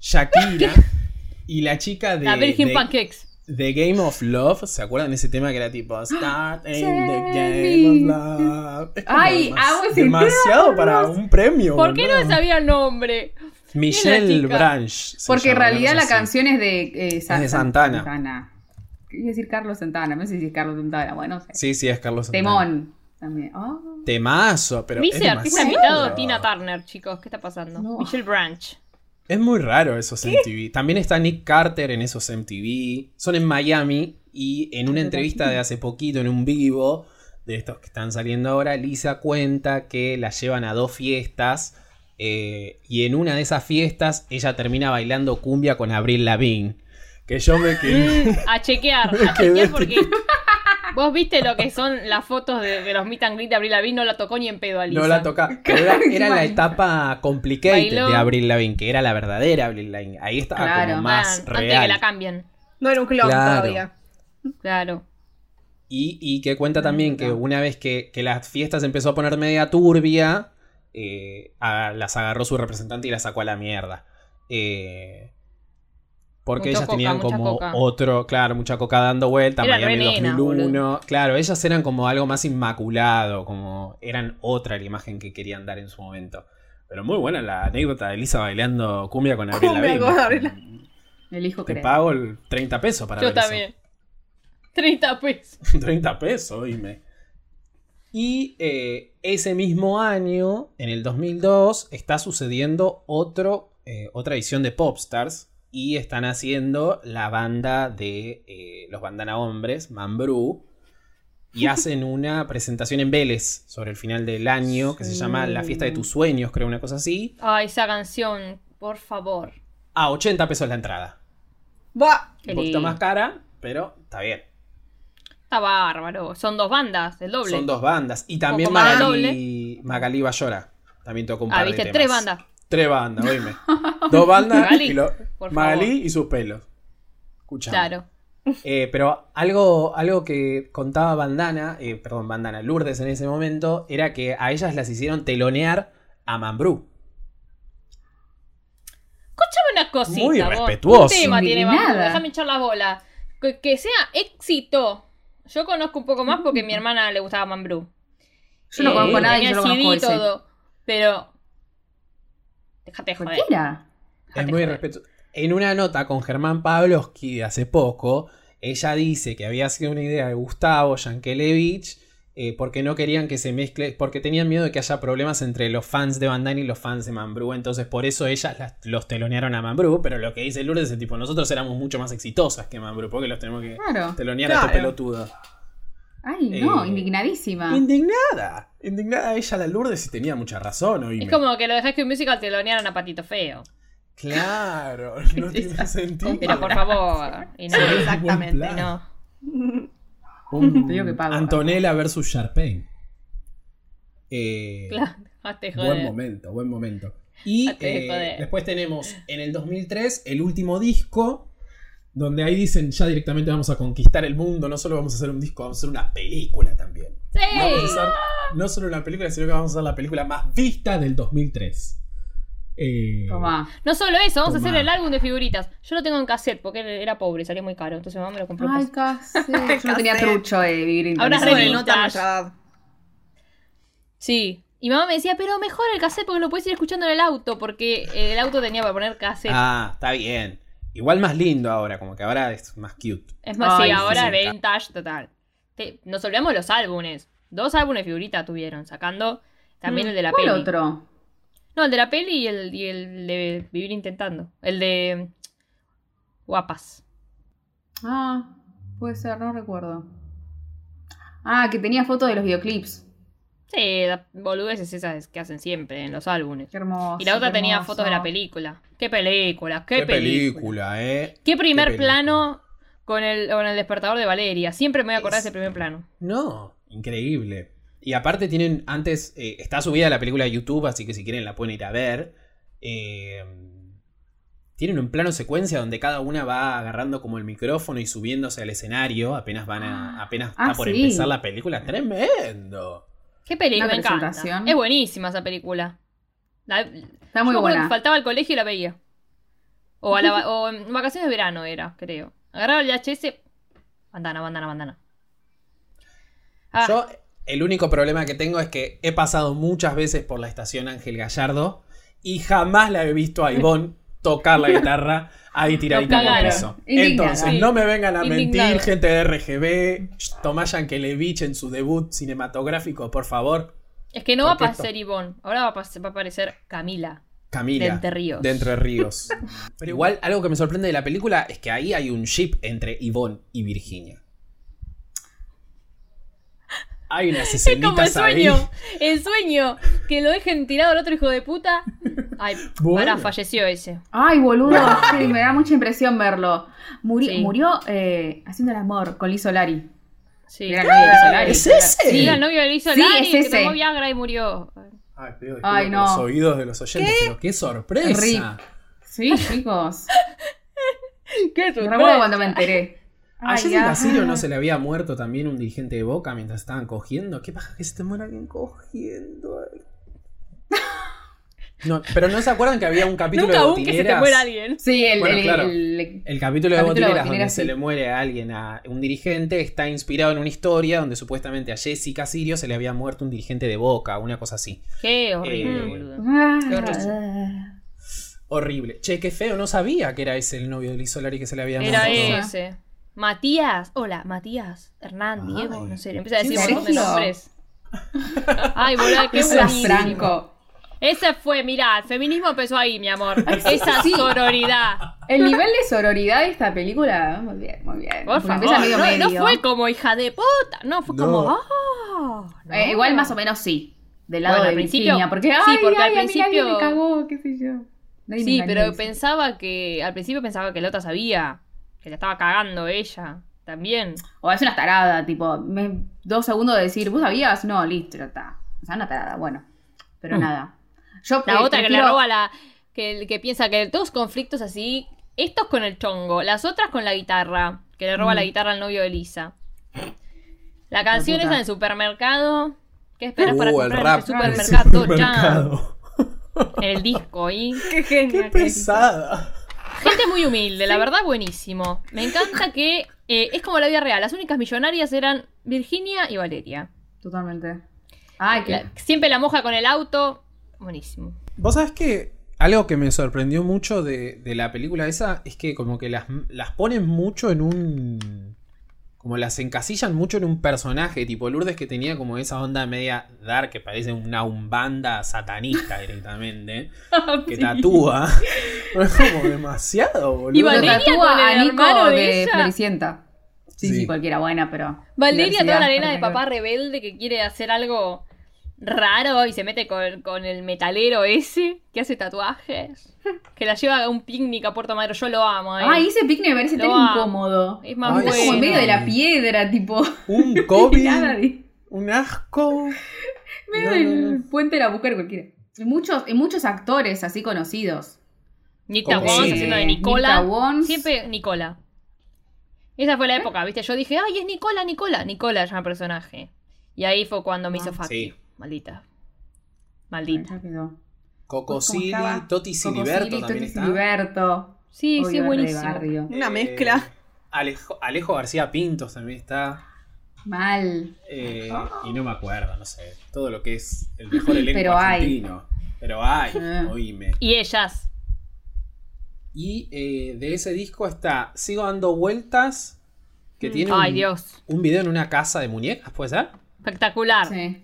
Shakira [LAUGHS] Y la chica de, La Virgin de, Pancakes. de Game of Love, ¿se acuerdan de ese tema que era tipo Start in the Game of Love? Es como Ay, demas- demasiado para un premio. ¿Por qué no sabía el nombre? Michelle? Branch. Porque en realidad la canción es de, eh, Es de Santana. Santana. Quería decir Carlos Santana, no sé si es Carlos Santana, bueno, no sé. Sí, sí, es Carlos Santana. Temón también. Oh. Temazo, pero. Dice artista invitado Tina Turner, chicos. ¿Qué está pasando? No. Michelle Branch. Es muy raro esos MTV. También está Nick Carter en esos MTV. Son en Miami y en una entrevista de hace poquito, en un vivo, de estos que están saliendo ahora, Lisa cuenta que la llevan a dos fiestas eh, y en una de esas fiestas ella termina bailando cumbia con Abril Lavigne. Que yo me [LAUGHS] quedé... Mm, a chequear, Me a quedé chequear porque vos viste lo que son las fotos de, de los meet and greet de Abril Lavigne, no la tocó ni en pedo a Lisa. No la toca. [LAUGHS] Pero era, era la etapa complicated Bailó. de Abril Lavigne, que era la verdadera Abril Lavigne. Ahí estaba Claro. como más antes de que real. la cambien. No era un clon Claro. todavía. Claro. Y, y que cuenta también que una vez que, que la fiesta se empezó a poner media turbia, eh, a- las agarró su representante y las sacó a la mierda. Eh, porque Mucho ellas coca, tenían como coca. otro, claro, mucha coca dando vuelta, Era Miami re nena, 2001. Claro, ellas eran como algo más inmaculado, como eran otra la imagen que querían dar en su momento. Pero muy buena la anécdota de Elisa bailando cumbia con Abril Cumbia Lavigne. Elijo Te creer. pago el 30 pesos para Yo ver eso. también. 30 pesos. [LAUGHS] 30 pesos, dime. Y eh, ese mismo año, en el 2002, está sucediendo otro, eh, otra edición de Popstars. Y están haciendo la banda de eh, los bandana hombres, Mambrú. Y [LAUGHS] hacen una presentación en Vélez sobre el final del año que se llama La fiesta de tus sueños, creo, una cosa así. Ay, esa canción, por favor. A 80 pesos la entrada. Buah. Un poquito más cara, pero está bien. Está bárbaro. Son dos bandas, el doble. Son dos bandas. Y también Magali, Magali Bayora. También tocó un ah, par viste, de tres temas. bandas. Tres bandas, oíme. [LAUGHS] Dos bandas Magali, y lo- y sus pelos. Escuchame. Claro. Eh, pero algo, algo que contaba Bandana, eh, perdón, Bandana, Lourdes en ese momento, era que a ellas las hicieron telonear a Mambrú. Escúchame una cosita. Muy vos. respetuoso. ¿Qué tema tiene Mambrú? Indignada. Déjame echar la bola. Que, que sea éxito. Yo conozco un poco más porque a mi [LAUGHS] hermana le gustaba Mambrú. Yo no Eh, conozco a nadie, tenía yo lo conozco y ese. todo. Pero. Déjate de joder. Cualquiera. Es muy joder. respetuoso. En una nota con Germán Pavlovsky de hace poco, ella dice que había sido una idea de Gustavo Yankelevich eh, porque no querían que se mezcle, porque tenían miedo de que haya problemas entre los fans de Bandana y los fans de Mambrú. Entonces, por eso ellas las- los telonearon a Mambrú. Pero lo que dice Lourdes es tipo: nosotros éramos mucho más exitosas que Mambrú, porque los tenemos que Claro. telonear a Claro. estos pelotudos. Ay, no, Eh, indignadísima. Indignada, indignada ella, la Lourdes, y tenía mucha razón. oíme. Es como que lo dejás que un musical te lonearan a Patito Feo. Claro, [LAUGHS] no tiene sentido. Pero por favor. Y no, exactamente, no. [LAUGHS] Un Te digo que pago. Antonella versus Sharpay. Eh, Claro, buen joder. momento, buen momento. Y eh, después tenemos en el 2003 el último disco, donde ahí dicen ya directamente vamos a conquistar el mundo, no solo vamos a hacer un disco, vamos a hacer una película también. Sí. Vamos a hacer no solo una película, sino que vamos a hacer la película más vista del 2003. Eh, Tomá. No solo eso, vamos a hacer el álbum de figuritas. Yo lo tengo en cassette porque era pobre, salía muy caro. Entonces mamá me lo compró. Ay, cassette. [LAUGHS] Yo no tenía trucho de vivir en Ahora nuestra edad. Sí. Y mamá me decía, pero mejor el cassette porque lo puedes ir escuchando en el auto. Porque el auto tenía para poner cassette. Ah, está bien. Igual más lindo ahora, como que ahora es más cute. Es más, Ay, sí, ahora vintage total. Te- nos olvidamos de los álbumes. Dos álbumes de figurita tuvieron, sacando también Mm, el de la ¿Cuál peli. otro? No, el de la peli y el, y el de Vivir Intentando. El de Guapas. Ah, puede ser, no recuerdo. Ah, que tenía fotos de los videoclips. Sí, boludeces esas que hacen siempre en los álbumes. Qué hermoso. Y la otra qué tenía hermoso. fotos de la película. ¿Qué película? ¿Qué, película? ¿eh? ¿Qué primer Qué plano con el, con el despertador de Valeria? Siempre me voy a acordar de ese primer plano. No, increíble. Y aparte tienen, antes, eh, está subida la película a YouTube, así que si quieren la pueden ir a ver. Eh, tienen un plano secuencia donde cada una va agarrando como el micrófono y subiéndose al escenario, apenas van a, apenas Ah, está por sí. empezar la película. Tremendo. ¿Qué película? Me encanta. Es buenísima esa película. La- Está muy yo buena. que faltaba el colegio y la veía. O, a la va- o en vacaciones de verano era, creo. Agarraba el VHS. Bandana, bandana, bandana. Ah, Yo, el único problema que tengo es que he pasado muchas veces por la estación Ángel Gallardo y jamás la he visto a [LAUGHS] Ivonne tocar la [LAUGHS] guitarra ahí tiradita en el piso. Entonces, no me vengan a Indignado. mentir, gente de RGB, Tomás Yankelevich en su debut cinematográfico, por favor. es que no va a aparecer Ivonne. Ahora va a, pas- va a aparecer Camila. Camila. De Entre Ríos. De Entre Ríos. [LAUGHS] Pero igual, algo que me sorprende de la película es que ahí hay un ship entre Ivonne y Virginia. Hay unas [LAUGHS] Es como el ahí. sueño. El sueño. Que lo dejen tirado al otro hijo de puta. Ay, Bueno. pará, falleció ese. Ay, boludo, sí, me da mucha impresión verlo. Muri- Sí. Murió eh, haciendo el amor con Liz Solari. Sí. Era el novio de Solari. ¿Es ese? Sí, el novio le hizo Sí, Lari, es que ese. tomó Viagra y murió. Ay, Ay, no. los oídos de los oyentes, pero qué sorpresa. Rip. Sí, chicos. [LAUGHS] ¿Qué Me recuerdo cuando me enteré. A Ay, Jessica ya. Sirio no se le había muerto también un dirigente de Boca mientras estaban cogiendo. ¿Qué pasa que se te muera alguien cogiendo? No, pero no se acuerdan que había un capítulo Nunca de aún que se te Botineras? muera alguien. Sí, el, Bueno, el- claro. el- El capítulo de Botineras donde Botineras, se sí. le muere a alguien, a un dirigente, está inspirado en una historia donde supuestamente a Jessica Sirio se le había muerto un dirigente de Boca, una cosa así. Qué horrible, Eh, boludo. Ah, Qué horrible. Horrible. Che, qué feo, no sabía que era ese el novio de Liz Solari que se le había Era muerto. ese. Matías. Hola, Matías. Hernán, Ay. Diego. No sé. Empieza a decir ¿Quién un montón de es? nombres. Ay, boludo, qué Esa buenísimo. Franco. Ese fue, mirá, el feminismo empezó ahí, mi amor. Esa sí. sororidad. El nivel de sororidad de esta película, muy bien, muy bien. Por favor. medio No, no fue como hija de puta. No, fue No. como. ¡Ah! no. Eh, igual más o menos sí. Del lado Bueno, de al principio- Virginia, porque, sí, ay, porque al ay, principio- me cagó, qué sé yo. Sí, pero pensaba que. Al principio pensaba que la otra sabía. Que la estaba cagando ella. También. O es una tarada, tipo, me- dos segundos de decir, ¿vos sabías? No, listo, está. O sea, una tarada, bueno. Pero Mm. nada. Yo La eh, otra que le roba la. Que, que piensa que todos conflictos así. Estos con el chongo, las otras con la guitarra. Que le roba Mm. la guitarra al novio de Lisa. La canción esa en [LAUGHS] el supermercado. ¿Qué esperas Uh, para el comprar rap en el del supermercado? supermercado. Ya, en el disco ahí. Qué Qué genial. pesada. Gente muy humilde, la verdad buenísimo. Me encanta que eh, es como la vida real. Las únicas millonarias eran Virginia y Valeria. Totalmente. Ay, que... La- siempre la moja con el auto. Buenísimo. Vos sabés que algo que me sorprendió mucho de, de la película esa es que como que las, las ponen mucho en un... Como las encasillan mucho en un personaje, tipo Lourdes que tenía como esa onda media dark que parece una umbanda satanista [LAUGHS] directamente, que Sí. tatúa. [LAUGHS] [LAUGHS] Es como demasiado, boludo. Y Valeria tatúa con el a Nico de de. Floricienta. Sí, sí, Sí. cualquiera buena, pero... Valeria, toda la arena de papá que- rebelde que quiere hacer algo raro y se mete con, con el metalero ese que hace tatuajes. Que la lleva a un picnic a Puerto Madero. Yo lo amo. eh. Ay, ese picnic me parece Lo tan amo. incómodo. es más Ay, bueno. como en medio de la piedra, tipo... Un [LAUGHS] COVID, de- un asco. [LAUGHS] medio No, del no, no. puente de la mujer cualquiera. Y muchos, y muchos actores así conocidos. Nita Wons haciendo de Eh, Nicola. Nita Wons. Siempre Nicola. Esa fue la época, ¿viste? Yo dije, ay, es Nicola, Nicola. Nicola es el personaje. Y ahí fue cuando me hizo Ah, fuck sí. Maldita. Maldita. Quedó. Coco ¿Cómo Silly, estaba? Toti Siliberto también Toti está. Siliberto. Sí, Obvio, sí, buenísimo. barrio. Una Eh, mezcla. Alejo, Alejo García Pintos también está. Mal. Eh, y no me acuerdo, no sé. Todo lo que es el mejor [LAUGHS] elenco Pero hay. argentino. Pero hay, Ah. oíme. Y ellas. Y eh, de ese disco está Sigo dando vueltas. Que tiene Ay, un, Dios. un video en una casa de muñecas, ¿puede ser? Espectacular. Sí.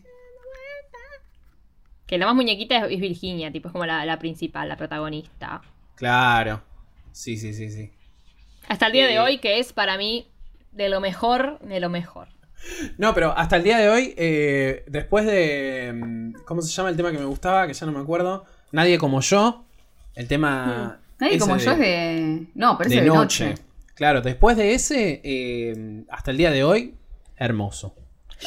Que la más muñequita es, es Virginia, tipo, es como la, la principal, la protagonista. Claro. Sí, sí, sí, sí. Hasta el día Eh. de hoy, que es para mí de lo mejor, de lo mejor. No, pero hasta el día de hoy, eh, después de. mm, ¿Cómo se llama el tema que me gustaba? Que ya no me acuerdo. Nadie como yo. El tema. Nadie como de- yo es de. No, pero de, ese de noche. noche. Claro, después de ese, eh, hasta el día de hoy, hermoso.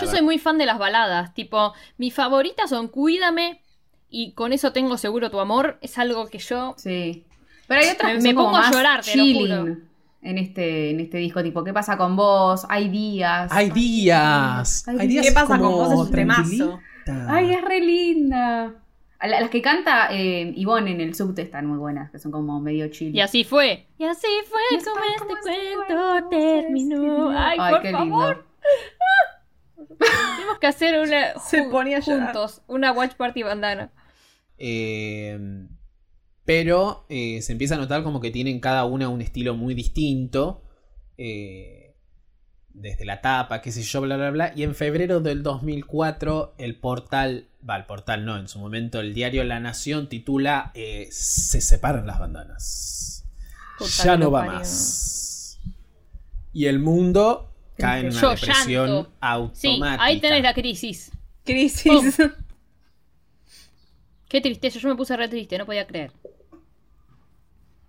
Yo soy muy fan de las baladas, tipo, mis favoritas son Cuídame y con eso tengo seguro tu amor. Es algo que yo... Sí. Pero hay otras Me- que me pongo a llorar, te lo chilling juro. En este, en este disco, tipo, ¿qué pasa con vos? Hay días. Hay días. Ay, Hay días ¿Qué pasa con vos? Es un temazo. Ay, es re linda. Las que canta eh, Ivonne en el subte están muy buenas, que son como medio chill. Y así fue. Y así fue Y como este como este cuento cuento terminó. Ay, Ay, por qué favor. lindo. [LAUGHS] Tenemos que hacer una [LAUGHS] Se ponía juntos, una watch party bandana. Eh, pero eh, se empieza a notar como que tienen cada una un estilo muy distinto. eh, desde la tapa, qué sé yo, bla, bla, bla. Y en febrero del 2004 el portal, va, el portal no, en su momento el diario La Nación titula eh, Se separan las bandanas. Ya no va parió. más. Y el mundo cae en una Yo depresión llanto. Sí, automática. ahí tenés la crisis. Crisis. [LAUGHS] Qué tristeza, yo me puse re triste, no podía creer.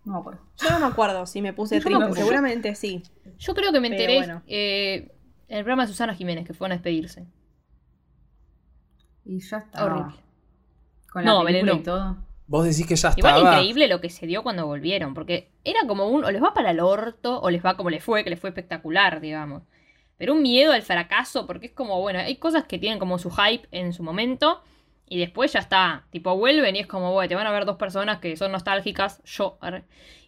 No me acuerdo. Yo no me acuerdo si me puse triste, seguramente sí. Yo creo que me Pero enteré bueno. eh, en el programa de Susana Jiménez, que fueron a despedirse. Y ya está. Horrible. Con la No, película y todo. Vos decís que ya Igual estaba. increíble lo que se dio cuando volvieron, porque era como un, o les va para el orto, o les va como les fue, que les fue espectacular, digamos. Pero un miedo al fracaso, porque es como, bueno, hay cosas que tienen como su hype en su momento, y después ya está, tipo vuelven y es como, bueno, te van a ver dos personas que son nostálgicas, yo,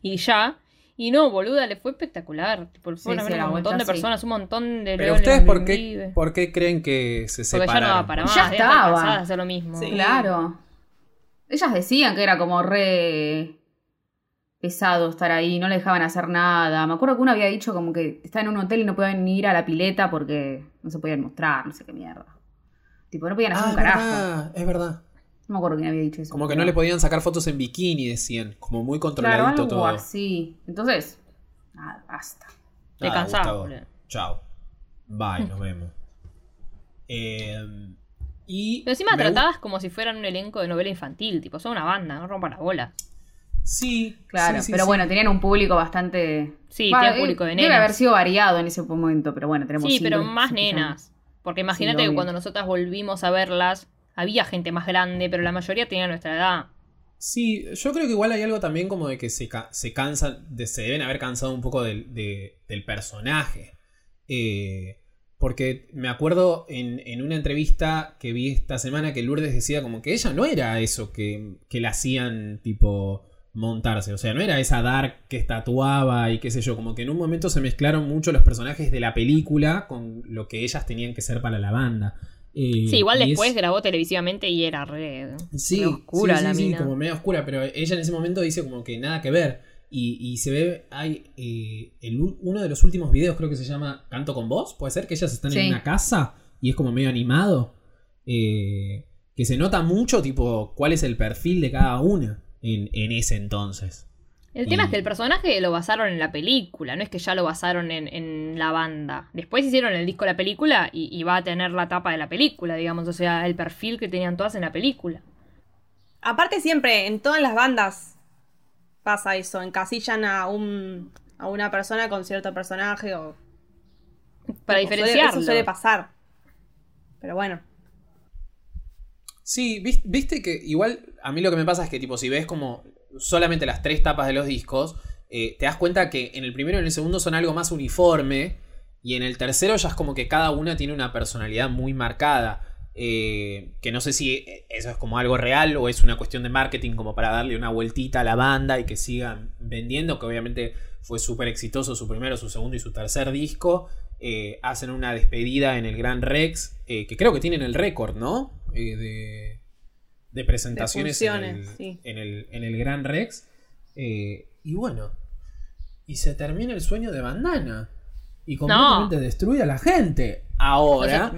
y ya. Y no, boluda, le fue espectacular. Tipo, fueron a sí, ver la un montón vuelta, de sí. personas, un montón de Pero ustedes, ¿por qué. ¿por qué creen que se Porque ya separaron? no va para más, Ya estaba. hacer lo mismo. Sí. Claro. Ellas decían que era como re pesado estar ahí, no le dejaban hacer nada. Me acuerdo que uno había dicho como que estaba en un hotel y no podían ni ir a la pileta porque no se podían mostrar, no sé qué mierda. Tipo, no podían hacer Ah, un es carajo. verdad, es verdad. No me acuerdo quién había dicho eso. Como que no le podían sacar fotos en bikini, decían. Como muy Claro, controladito algo todo. así. Entonces, nada, basta. Te boludo. Chao. Bye, nos vemos. [LAUGHS] Eh, y Pero encima tratadas como si fueran un elenco de novela infantil, tipo, son una banda, no rompan las bolas. Sí, Claro, sí, sí, pero sí. bueno, tenían un público bastante. Sí, Va, tienen eh, público de Debe nenas. haber sido variado en ese momento, pero bueno, tenemos. Sí, pero más nenas. Porque imagínate Sí, que cuando nosotras volvimos a verlas, había gente más grande, pero la mayoría tenía nuestra edad. Sí, yo creo que igual hay algo también como de que se, ca- se cansan, de, se deben haber cansado un poco del, de- del personaje. Eh, porque me acuerdo en, en una entrevista que vi esta semana que Lourdes decía como que ella no era eso que, que la hacían tipo montarse. O sea, no era esa Dark que tatuaba y qué sé yo. Como que en un momento se mezclaron mucho los personajes de la película con lo que ellas tenían que ser para la banda. Eh, Sí, igual es- después grabó televisivamente y era re, Sí, re oscura sí, sí, la sí, mina. como medio oscura, pero ella en ese momento dice como que nada que ver. Y, y se ve, hay eh, el uno de los últimos videos creo que se llama Canto con voz, puede ser que ellas están Sí. en una casa y es como medio animado. eh, que se nota mucho tipo cuál es el perfil de cada una en, en ese entonces. El tema Y- es que el personaje lo basaron en la película, no es que ya lo basaron en, en la banda. Después hicieron el disco de la película y, y va a tener la tapa de la película, digamos, o sea, el perfil que tenían todas en la película. Aparte siempre, en todas las bandas pasa eso, encasillan a un a una persona con cierto personaje o Para suele- diferenciarlo. eso suele pasar. Pero bueno. Sí, vis- viste que igual a mí lo que me pasa es que tipo si ves como solamente las tres tapas de los discos, eh, te das cuenta que en el primero y en el segundo son algo más uniforme y en el tercero ya es como que cada una tiene una personalidad muy marcada. eh, que no sé si eso es como algo real o es una cuestión de marketing como para darle una vueltita a la banda y que sigan vendiendo, que obviamente fue súper exitoso su primero, su segundo y su tercer disco. Eh, hacen una despedida en el Gran Rex, que creo que tienen el récord, ¿no? Eh, de, de presentaciones en, el, sí. en, el, en el Gran Rex. Eh, y bueno, y se termina el sueño de Bandana. Y completamente destruye a la gente. No Ahora,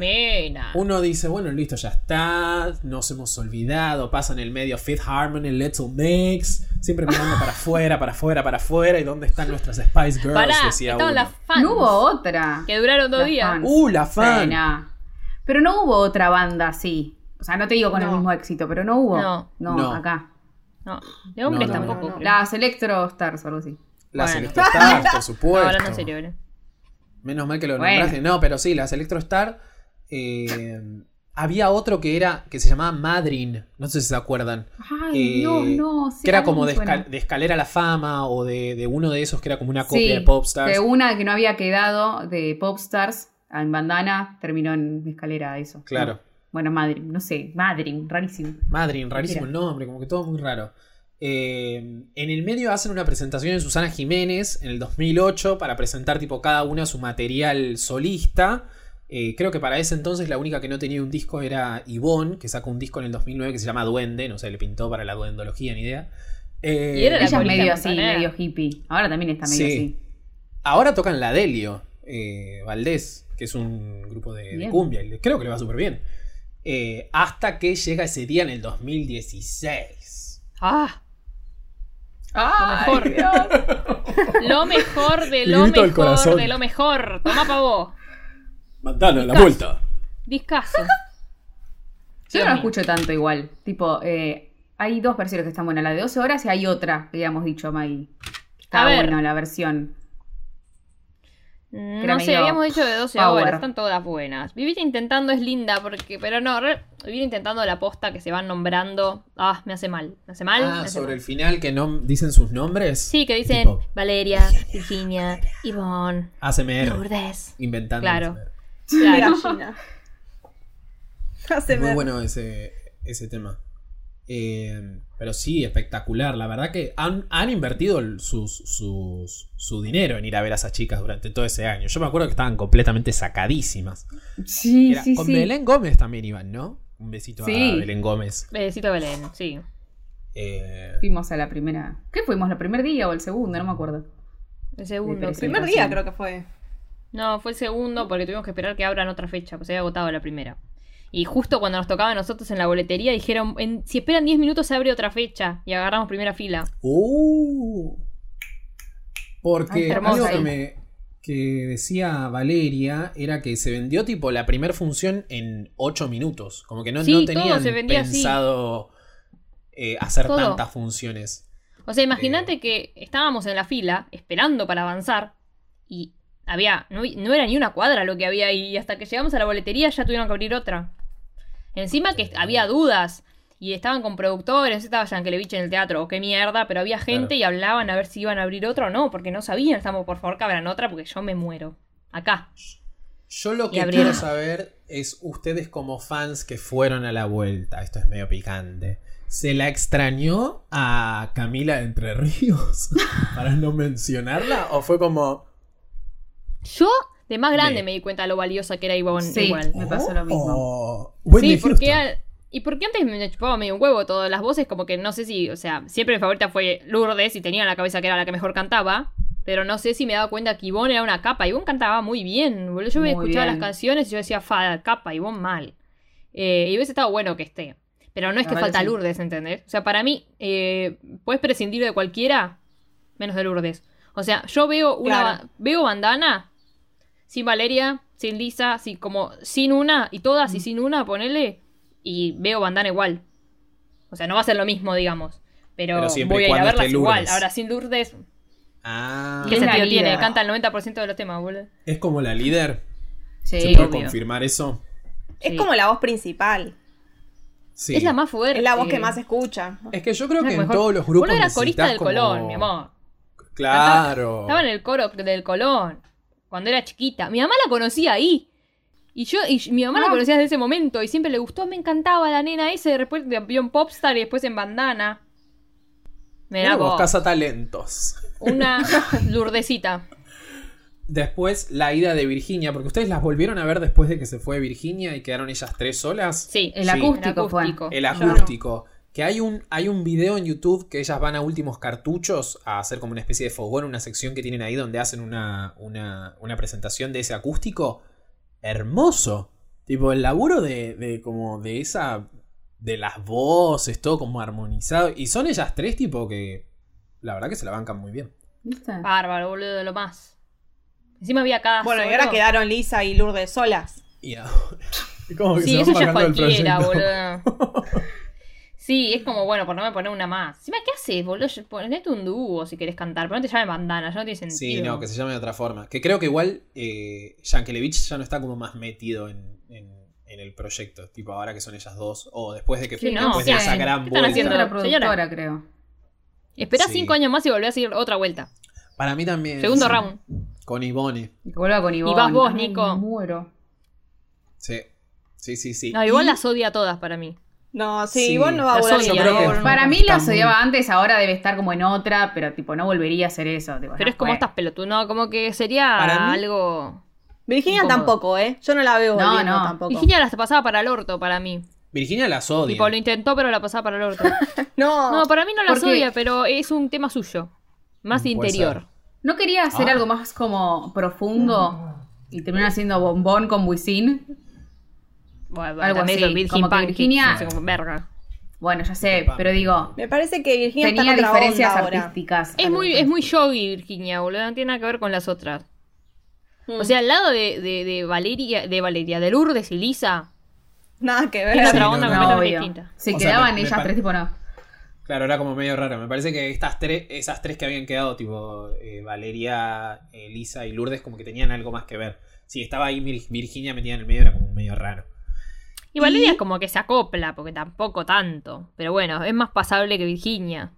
uno dice, bueno, listo, ya está, nos hemos olvidado, pasa en el medio Fifth Harmony, Little Mix, siempre mirando para afuera, para afuera, para afuera, y dónde están nuestras Spice Girls, Pará, decía uno. las fans. No hubo otra. Que duraron dos Las días. fans. Uh, la fan. Pero no hubo otra banda así. O sea, no te digo con el mismo éxito, pero no hubo. No. No. acá. No, de hombres No, no, tampoco. no, no. creo. Las Electro Stars o algo así. Las Bueno. Electro Stars, por [LAUGHS] No, supuesto. hablando en serio. Menos mal que lo Bueno. nombraste. No, pero sí, las Electro Star. eh, había otro que era, que se llamaba Madrin, no sé si se acuerdan. Ay, Eh, Dios, no. sí, que era como de, escal- de escalera a la fama o de, de uno de esos que era como una copia Sí, de Popstars. Que una que no había quedado de Popstars en bandana terminó en escalera eso. Claro. Bueno, Madrim, no sé, Madrim, rarísimo. Madrin, rarísimo el nombre, como que todo muy raro. Eh, en el medio hacen una presentación de Susana Jiménez en el 2008 para presentar tipo cada una su material solista. Eh, creo que para ese entonces la única que no tenía un disco era Ivonne, que sacó un disco en el 2009 que se llama Duende, no sé, le pintó para la duendología, ni idea. Eh, Y era la Ella medio así, medio hippie. Ahora también está medio Sí. así. Ahora tocan la Delio, eh, Valdés, que es un grupo de, de cumbia. y Creo que le va súper bien. Eh, hasta que llega ese día en el 2016. Ah, ¡Ah! Lo mejor. lo mejor de lo mejor de lo mejor. Toma pa' vos. Mandala, la vuelta. Discaso. Yo no Dios lo escucho tanto igual. Tipo, eh, hay dos versiones que están buenas, la de 12 horas y hay otra que habíamos dicho, Maggie. Está buena la versión. Mm, No sé, medio habíamos dicho de 12 power. horas, están todas buenas. Vivir intentando es linda, porque, pero no, re- vivir intentando la posta que se van nombrando, ah, me hace mal, me hace mal. Ah, hace sobre mal. el final que no dicen sus nombres. Sí, que dicen Tipo, Valeria, Virginia, Ivonne, ASMR. Lourdes. Inventando. Claro. ASMR. Claro. Muy bueno ese, ese tema. Eh, pero sí, espectacular. La verdad que han, han invertido el- sus, sus- su dinero en ir a ver a esas chicas durante todo ese año. Yo me acuerdo que estaban completamente sacadísimas. Sí, Era- sí, con sí. Belén Gómez también iban, ¿no? Un besito Sí. a Belén Gómez. Besito Belén, sí. Eh, Fuimos a la primera. ¿Qué fuimos? ¿El primer día o el segundo? No me acuerdo. El segundo. sí. Primer día creo que fue. No, fue el segundo porque tuvimos que esperar que abran otra fecha, pues se había agotado la primera. Y justo cuando nos tocaba a nosotros en la boletería dijeron, en- si esperan 10 minutos se abre otra fecha y agarramos primera fila. Uh. porque Ay, qué algo que, me, que decía Valeria era que se vendió tipo la primera función en 8 minutos. Como que no, Sí, no tenían pensado eh, hacer Todo. tantas funciones. O sea, imagínate que estábamos en la fila esperando para avanzar y había, no, no era ni una cuadra lo que había ahí y hasta que llegamos a la boletería ya tuvieron que abrir otra. Encima que había dudas y estaban con productores, estaba Yankelevich en el teatro o qué mierda, pero había gente Claro. y hablaban a ver si iban a abrir otra o no, porque no sabían, estamos por favor que abran otra porque yo me muero. Acá. Yo lo que quiero saber es ustedes como fans que fueron a la vuelta, esto es medio picante. ¿Se la extrañó a Camila de Entre Ríos [LAUGHS] para no mencionarla? ¿O fue como... Yo de más grande Me- me di cuenta de lo valiosa que era Ivonne Sí. igual. Me pasó lo mismo. "Oh, Sí, porque, Houston"? al- y porque antes me chupaba medio un huevo todas las voces, como que no sé si, o sea, siempre mi favorita fue Lourdes y tenía en la cabeza que era la que mejor cantaba, pero no sé si me daba cuenta que Ivonne era una capa. Ivonne cantaba muy bien, boludo. Yo me escuchaba bien. las canciones y yo decía, fa, capa, Ivonne mal. Eh, y hubiese estado bueno que esté. Pero no es que falta sí. Lourdes, ¿entendés? O sea, para mí, eh, puedes prescindir de cualquiera, menos de Lourdes. O sea, yo veo una Claro. veo bandana sin Valeria, sin Lisa, sin, como sin una, y todas Mm. y sin una, ponele, y veo bandana igual. O sea, no va a ser lo mismo, digamos. Pero, Pero siempre voy a ir a verlas igual. Ahora, sin Lourdes, Ah, ¿qué sentido líder. tiene? Canta el 90% de los temas, boludo. es como la líder. Sí, ¿Se puede obvio. confirmar eso? Es Sí. como la voz principal. Sí. Es la más fuerte. Es la voz que más escucha. Es que yo creo que en mejor. todos los grupos Boludo era corista del como- Colón, mi amor. Claro. Estaba en el coro del Colón. Cuando era chiquita. Mi mamá la conocía ahí. Y yo, y mi mamá la Ah. conocía desde ese momento. Y siempre le gustó, me encantaba la nena ese. Después vio en Popstar y después en Bandana. Mirá Mira vos, vos. casa talentos. Una [LAUGHS] lurdecita. Después la ida de Virginia, porque ustedes las volvieron a ver después de que se fue Virginia y quedaron ellas tres solas. Sí, El Sí. acústico, fue. El no. Que hay un, hay un video en YouTube que ellas van a últimos cartuchos a hacer como una especie de fogón, una sección que tienen ahí donde hacen una, una, una presentación de ese acústico. Hermoso. Tipo, el laburo de, de como de esa. de las voces, todo como armonizado. Y son ellas tres, tipo, que. La verdad que se la bancan muy bien. ¿Viste? Bárbaro, boludo, de lo más. Encima había cada Bueno, y ahora quedaron Lisa y Lourdes solas. Y ahora. [LAUGHS] como que Sí, se eso van ya es cualquiera, boludo. [LAUGHS] Sí, es como, bueno, por no me poner una más. Encima, ¿qué haces, boludo? Ponete un dúo si querés cantar, pero no te llames bandana, ya no tiene sentido. Sí, no, que se llame de otra forma. Que creo que igual eh, Yankelevich ya no está como más metido en, en- en el proyecto. Tipo, ahora que son ellas dos. O después de que Sí, no, después de esa ¿qué gran están vuelta. haciendo? Otra Señora. productora, creo. Esperá Sí. cinco años más y volvés a seguir otra vuelta. Para mí también. Segundo sí. round. Con Ivone. Y que vuelva con Ivonne. vas vos, Ay, Nico. me muero. Sí. Sí, sí, sí. No, igual Y- las odia a todas para mí. No, sí, Sí, igual no va a volver. creo que-. Para mí las muy- odiaba antes, ahora debe estar como en otra, pero tipo no volvería a hacer eso. tipo, Pero es como estas pelotudas, no, como que sería algo... Virginia Incómodo. tampoco, ¿eh? Yo no la veo No, volviendo no. tampoco. Virginia las pasaba para el orto para mí. Virginia las odia. Tipo, lo intentó, pero la pasaba para el orto. [LAUGHS] No, No, para mí no las odia, pero es un tema suyo. Más Puede interior. ser. ¿No quería hacer Ah. algo más como profundo y terminar haciendo bombón con Wisin? Bueno, Algo así, Virgin como que Virginia- no sé cómo verga. Bueno, ya sé, pero digo, me parece que Virginia tenía está en otra diferencias artísticas. Es muy, es muy yogi, Virginia, boludo. No tiene nada que ver con las otras. Mm. O sea, al lado de, de, de Valeria, de Valeria, de Lourdes y Lisa, Nada que es ver. otra no, onda no, completamente distinta. Se O sea, quedaban me ellas tres, tipo no. Claro, era como medio raro. Me parece que estas tres, esas tres que habían quedado, tipo eh, Valeria, eh, Lisa y Lourdes, como que tenían algo más que ver. Si estaba ahí Vir- Virginia metida en el medio, era como medio raro. Y Valeria es como que se acopla, porque tampoco tanto. Pero bueno, es más pasable que Virginia.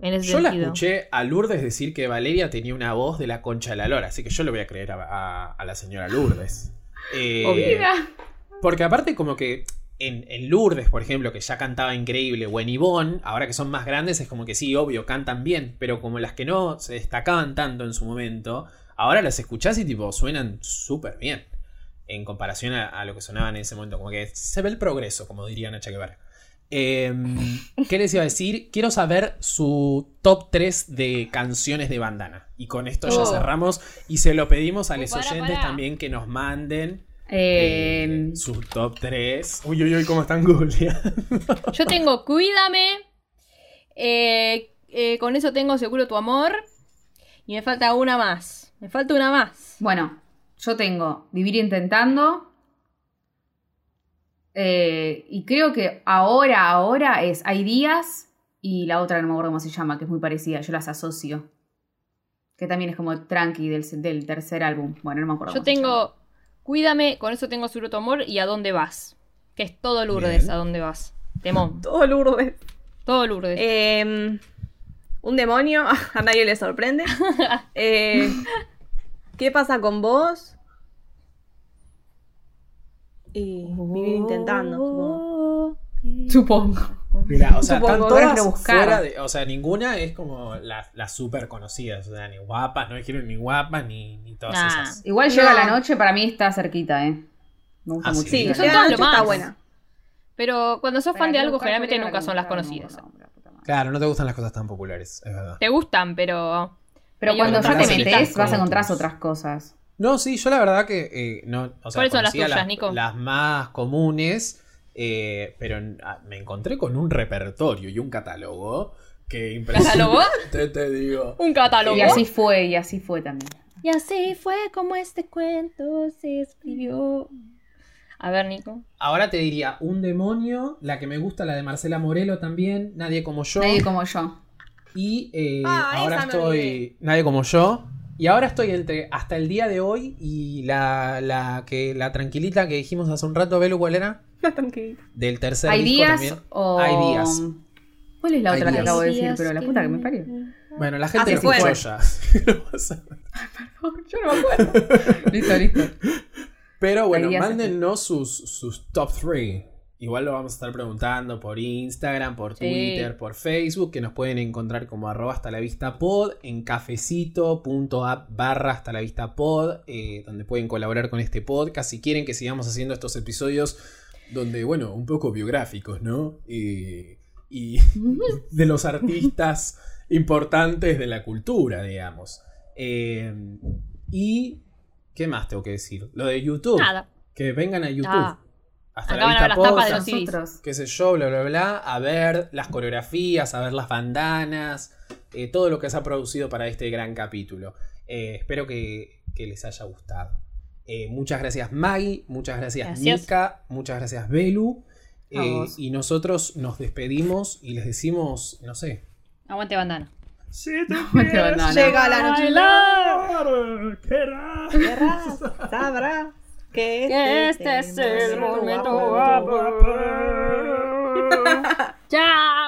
En ese Yo la escuché a Lourdes decir que Valeria tenía una voz de la concha de la lora, así que yo le voy a creer a, a- a la señora Lourdes. Eh, [LAUGHS] porque aparte como que en, en Lourdes, por ejemplo, que ya cantaba increíble, o en Ivonne, ahora que son más grandes, es como que sí, obvio, cantan bien, pero como las que no se destacaban tanto en su momento, ahora las escuchás y tipo suenan súper bien en comparación a, a lo que sonaban en ese momento. Como que se ve el progreso, como diría Nacha Guevara. Eh, ¿Qué les iba a decir? Quiero saber su top 3 de canciones de bandana. Y con esto ya Oh. cerramos. Y se lo pedimos a Uh, los oyentes también que nos manden Eh, eh, su top 3. Uy, uy, uy, cómo están googleando. Yo tengo Cuídame. eh, eh, con eso tengo Seguro tu amor. Y me falta una más. Me falta una más. bueno, yo tengo Vivir Intentando. Eh, y creo que ahora, ahora es Hay días. Y la otra no me acuerdo cómo se llama, que es muy parecida. Yo las asocio. Que también es como tranqui del, del tercer álbum. Bueno, no me acuerdo. Yo cómo se llama. tengo Cuídame, con eso tengo Seguro tu amor. Y ¿A dónde vas? Que es todo Lourdes, Bien. ¿a dónde vas? Temón. [LAUGHS] Todo Lourdes. Todo Lourdes. Eh, un demonio, [LAUGHS] a nadie le sorprende. [LAUGHS] Eh, ¿Qué pasa con vos? Y vivir intentando, supongo. Supongo. Mira, o sea, están todas fuera de. O sea, ninguna es como las las súper conocidas. O sea, ni guapas, no dijeron ni guapas, ni, ni todas Nah. esas. Igual llega No. la noche, para mí está cerquita, ¿eh? Me gusta Ah, mucho. sí. Sí, Son todas la lo está más. buena. Pero cuando sos fan de algo, generalmente nunca la son las conocidas. no, la. Claro, no te gustan las cosas tan populares, es verdad. Te gustan, pero. Pero cuando ya te metes, vas a encontrar otras cosas. No, sí, yo la verdad que eh, no. O sea, ¿Cuáles son las tuyas, Nico? Las más comunes, eh, pero ah, me encontré con un repertorio y un catálogo que impresionante. ¿Catálogo? [LAUGHS] Te, te digo. Un catálogo. Y así fue, y así fue también. Y así fue como este cuento se escribió. A ver, Nico. Ahora te diría un demonio, la que me gusta, la de Marcela Morelo también, Nadie como yo. Nadie como yo. Y eh, Ah, ahora estoy. Nadie como yo. Y ahora estoy entre hasta el día de hoy y la, la que la tranquilita que dijimos hace un rato, Belu, ¿cuál era? No, tranquilito. Del tercer ¿Hay disco días también. o...? Hay días. ¿Cuál es la Hay otra que acabo de decir? Pero la puta que me parió. Bueno, la gente lo escuchó ya. Yo no me acuerdo. [LAUGHS] listo, listo. Pero bueno, mándennos sus, sus top 3. Igual lo vamos a estar preguntando por Instagram, por Sí. Twitter, por Facebook, que nos pueden encontrar como arroba hasta la vista pod, en cafecito.app barra hasta la vista pod, eh, donde pueden colaborar con este podcast si quieren que sigamos haciendo estos episodios donde, bueno, un poco biográficos, ¿no? Eh, y [LAUGHS] de los artistas importantes de la cultura, digamos. Eh, y, ¿qué más tengo que decir? Lo de YouTube. Nada. Que vengan a YouTube. Ah. Hasta Acá van a ver las tapas de los CDs. Nosotros. qué sé yo, bla, bla, bla, a ver las coreografías, a ver las bandanas, eh, todo lo que se ha producido para este gran capítulo. Eh, espero que, que les haya gustado. Eh, muchas gracias Maggie, muchas gracias, Gracias. Nika, muchas gracias Belu. Eh, y nosotros nos despedimos y les decimos, no sé. Aguante bandana. Si [LAUGHS] te Aguante, bandana. Llega la noche. bailar. Querrás, sabrás que Este es el momento. Chao. [LAUGHS]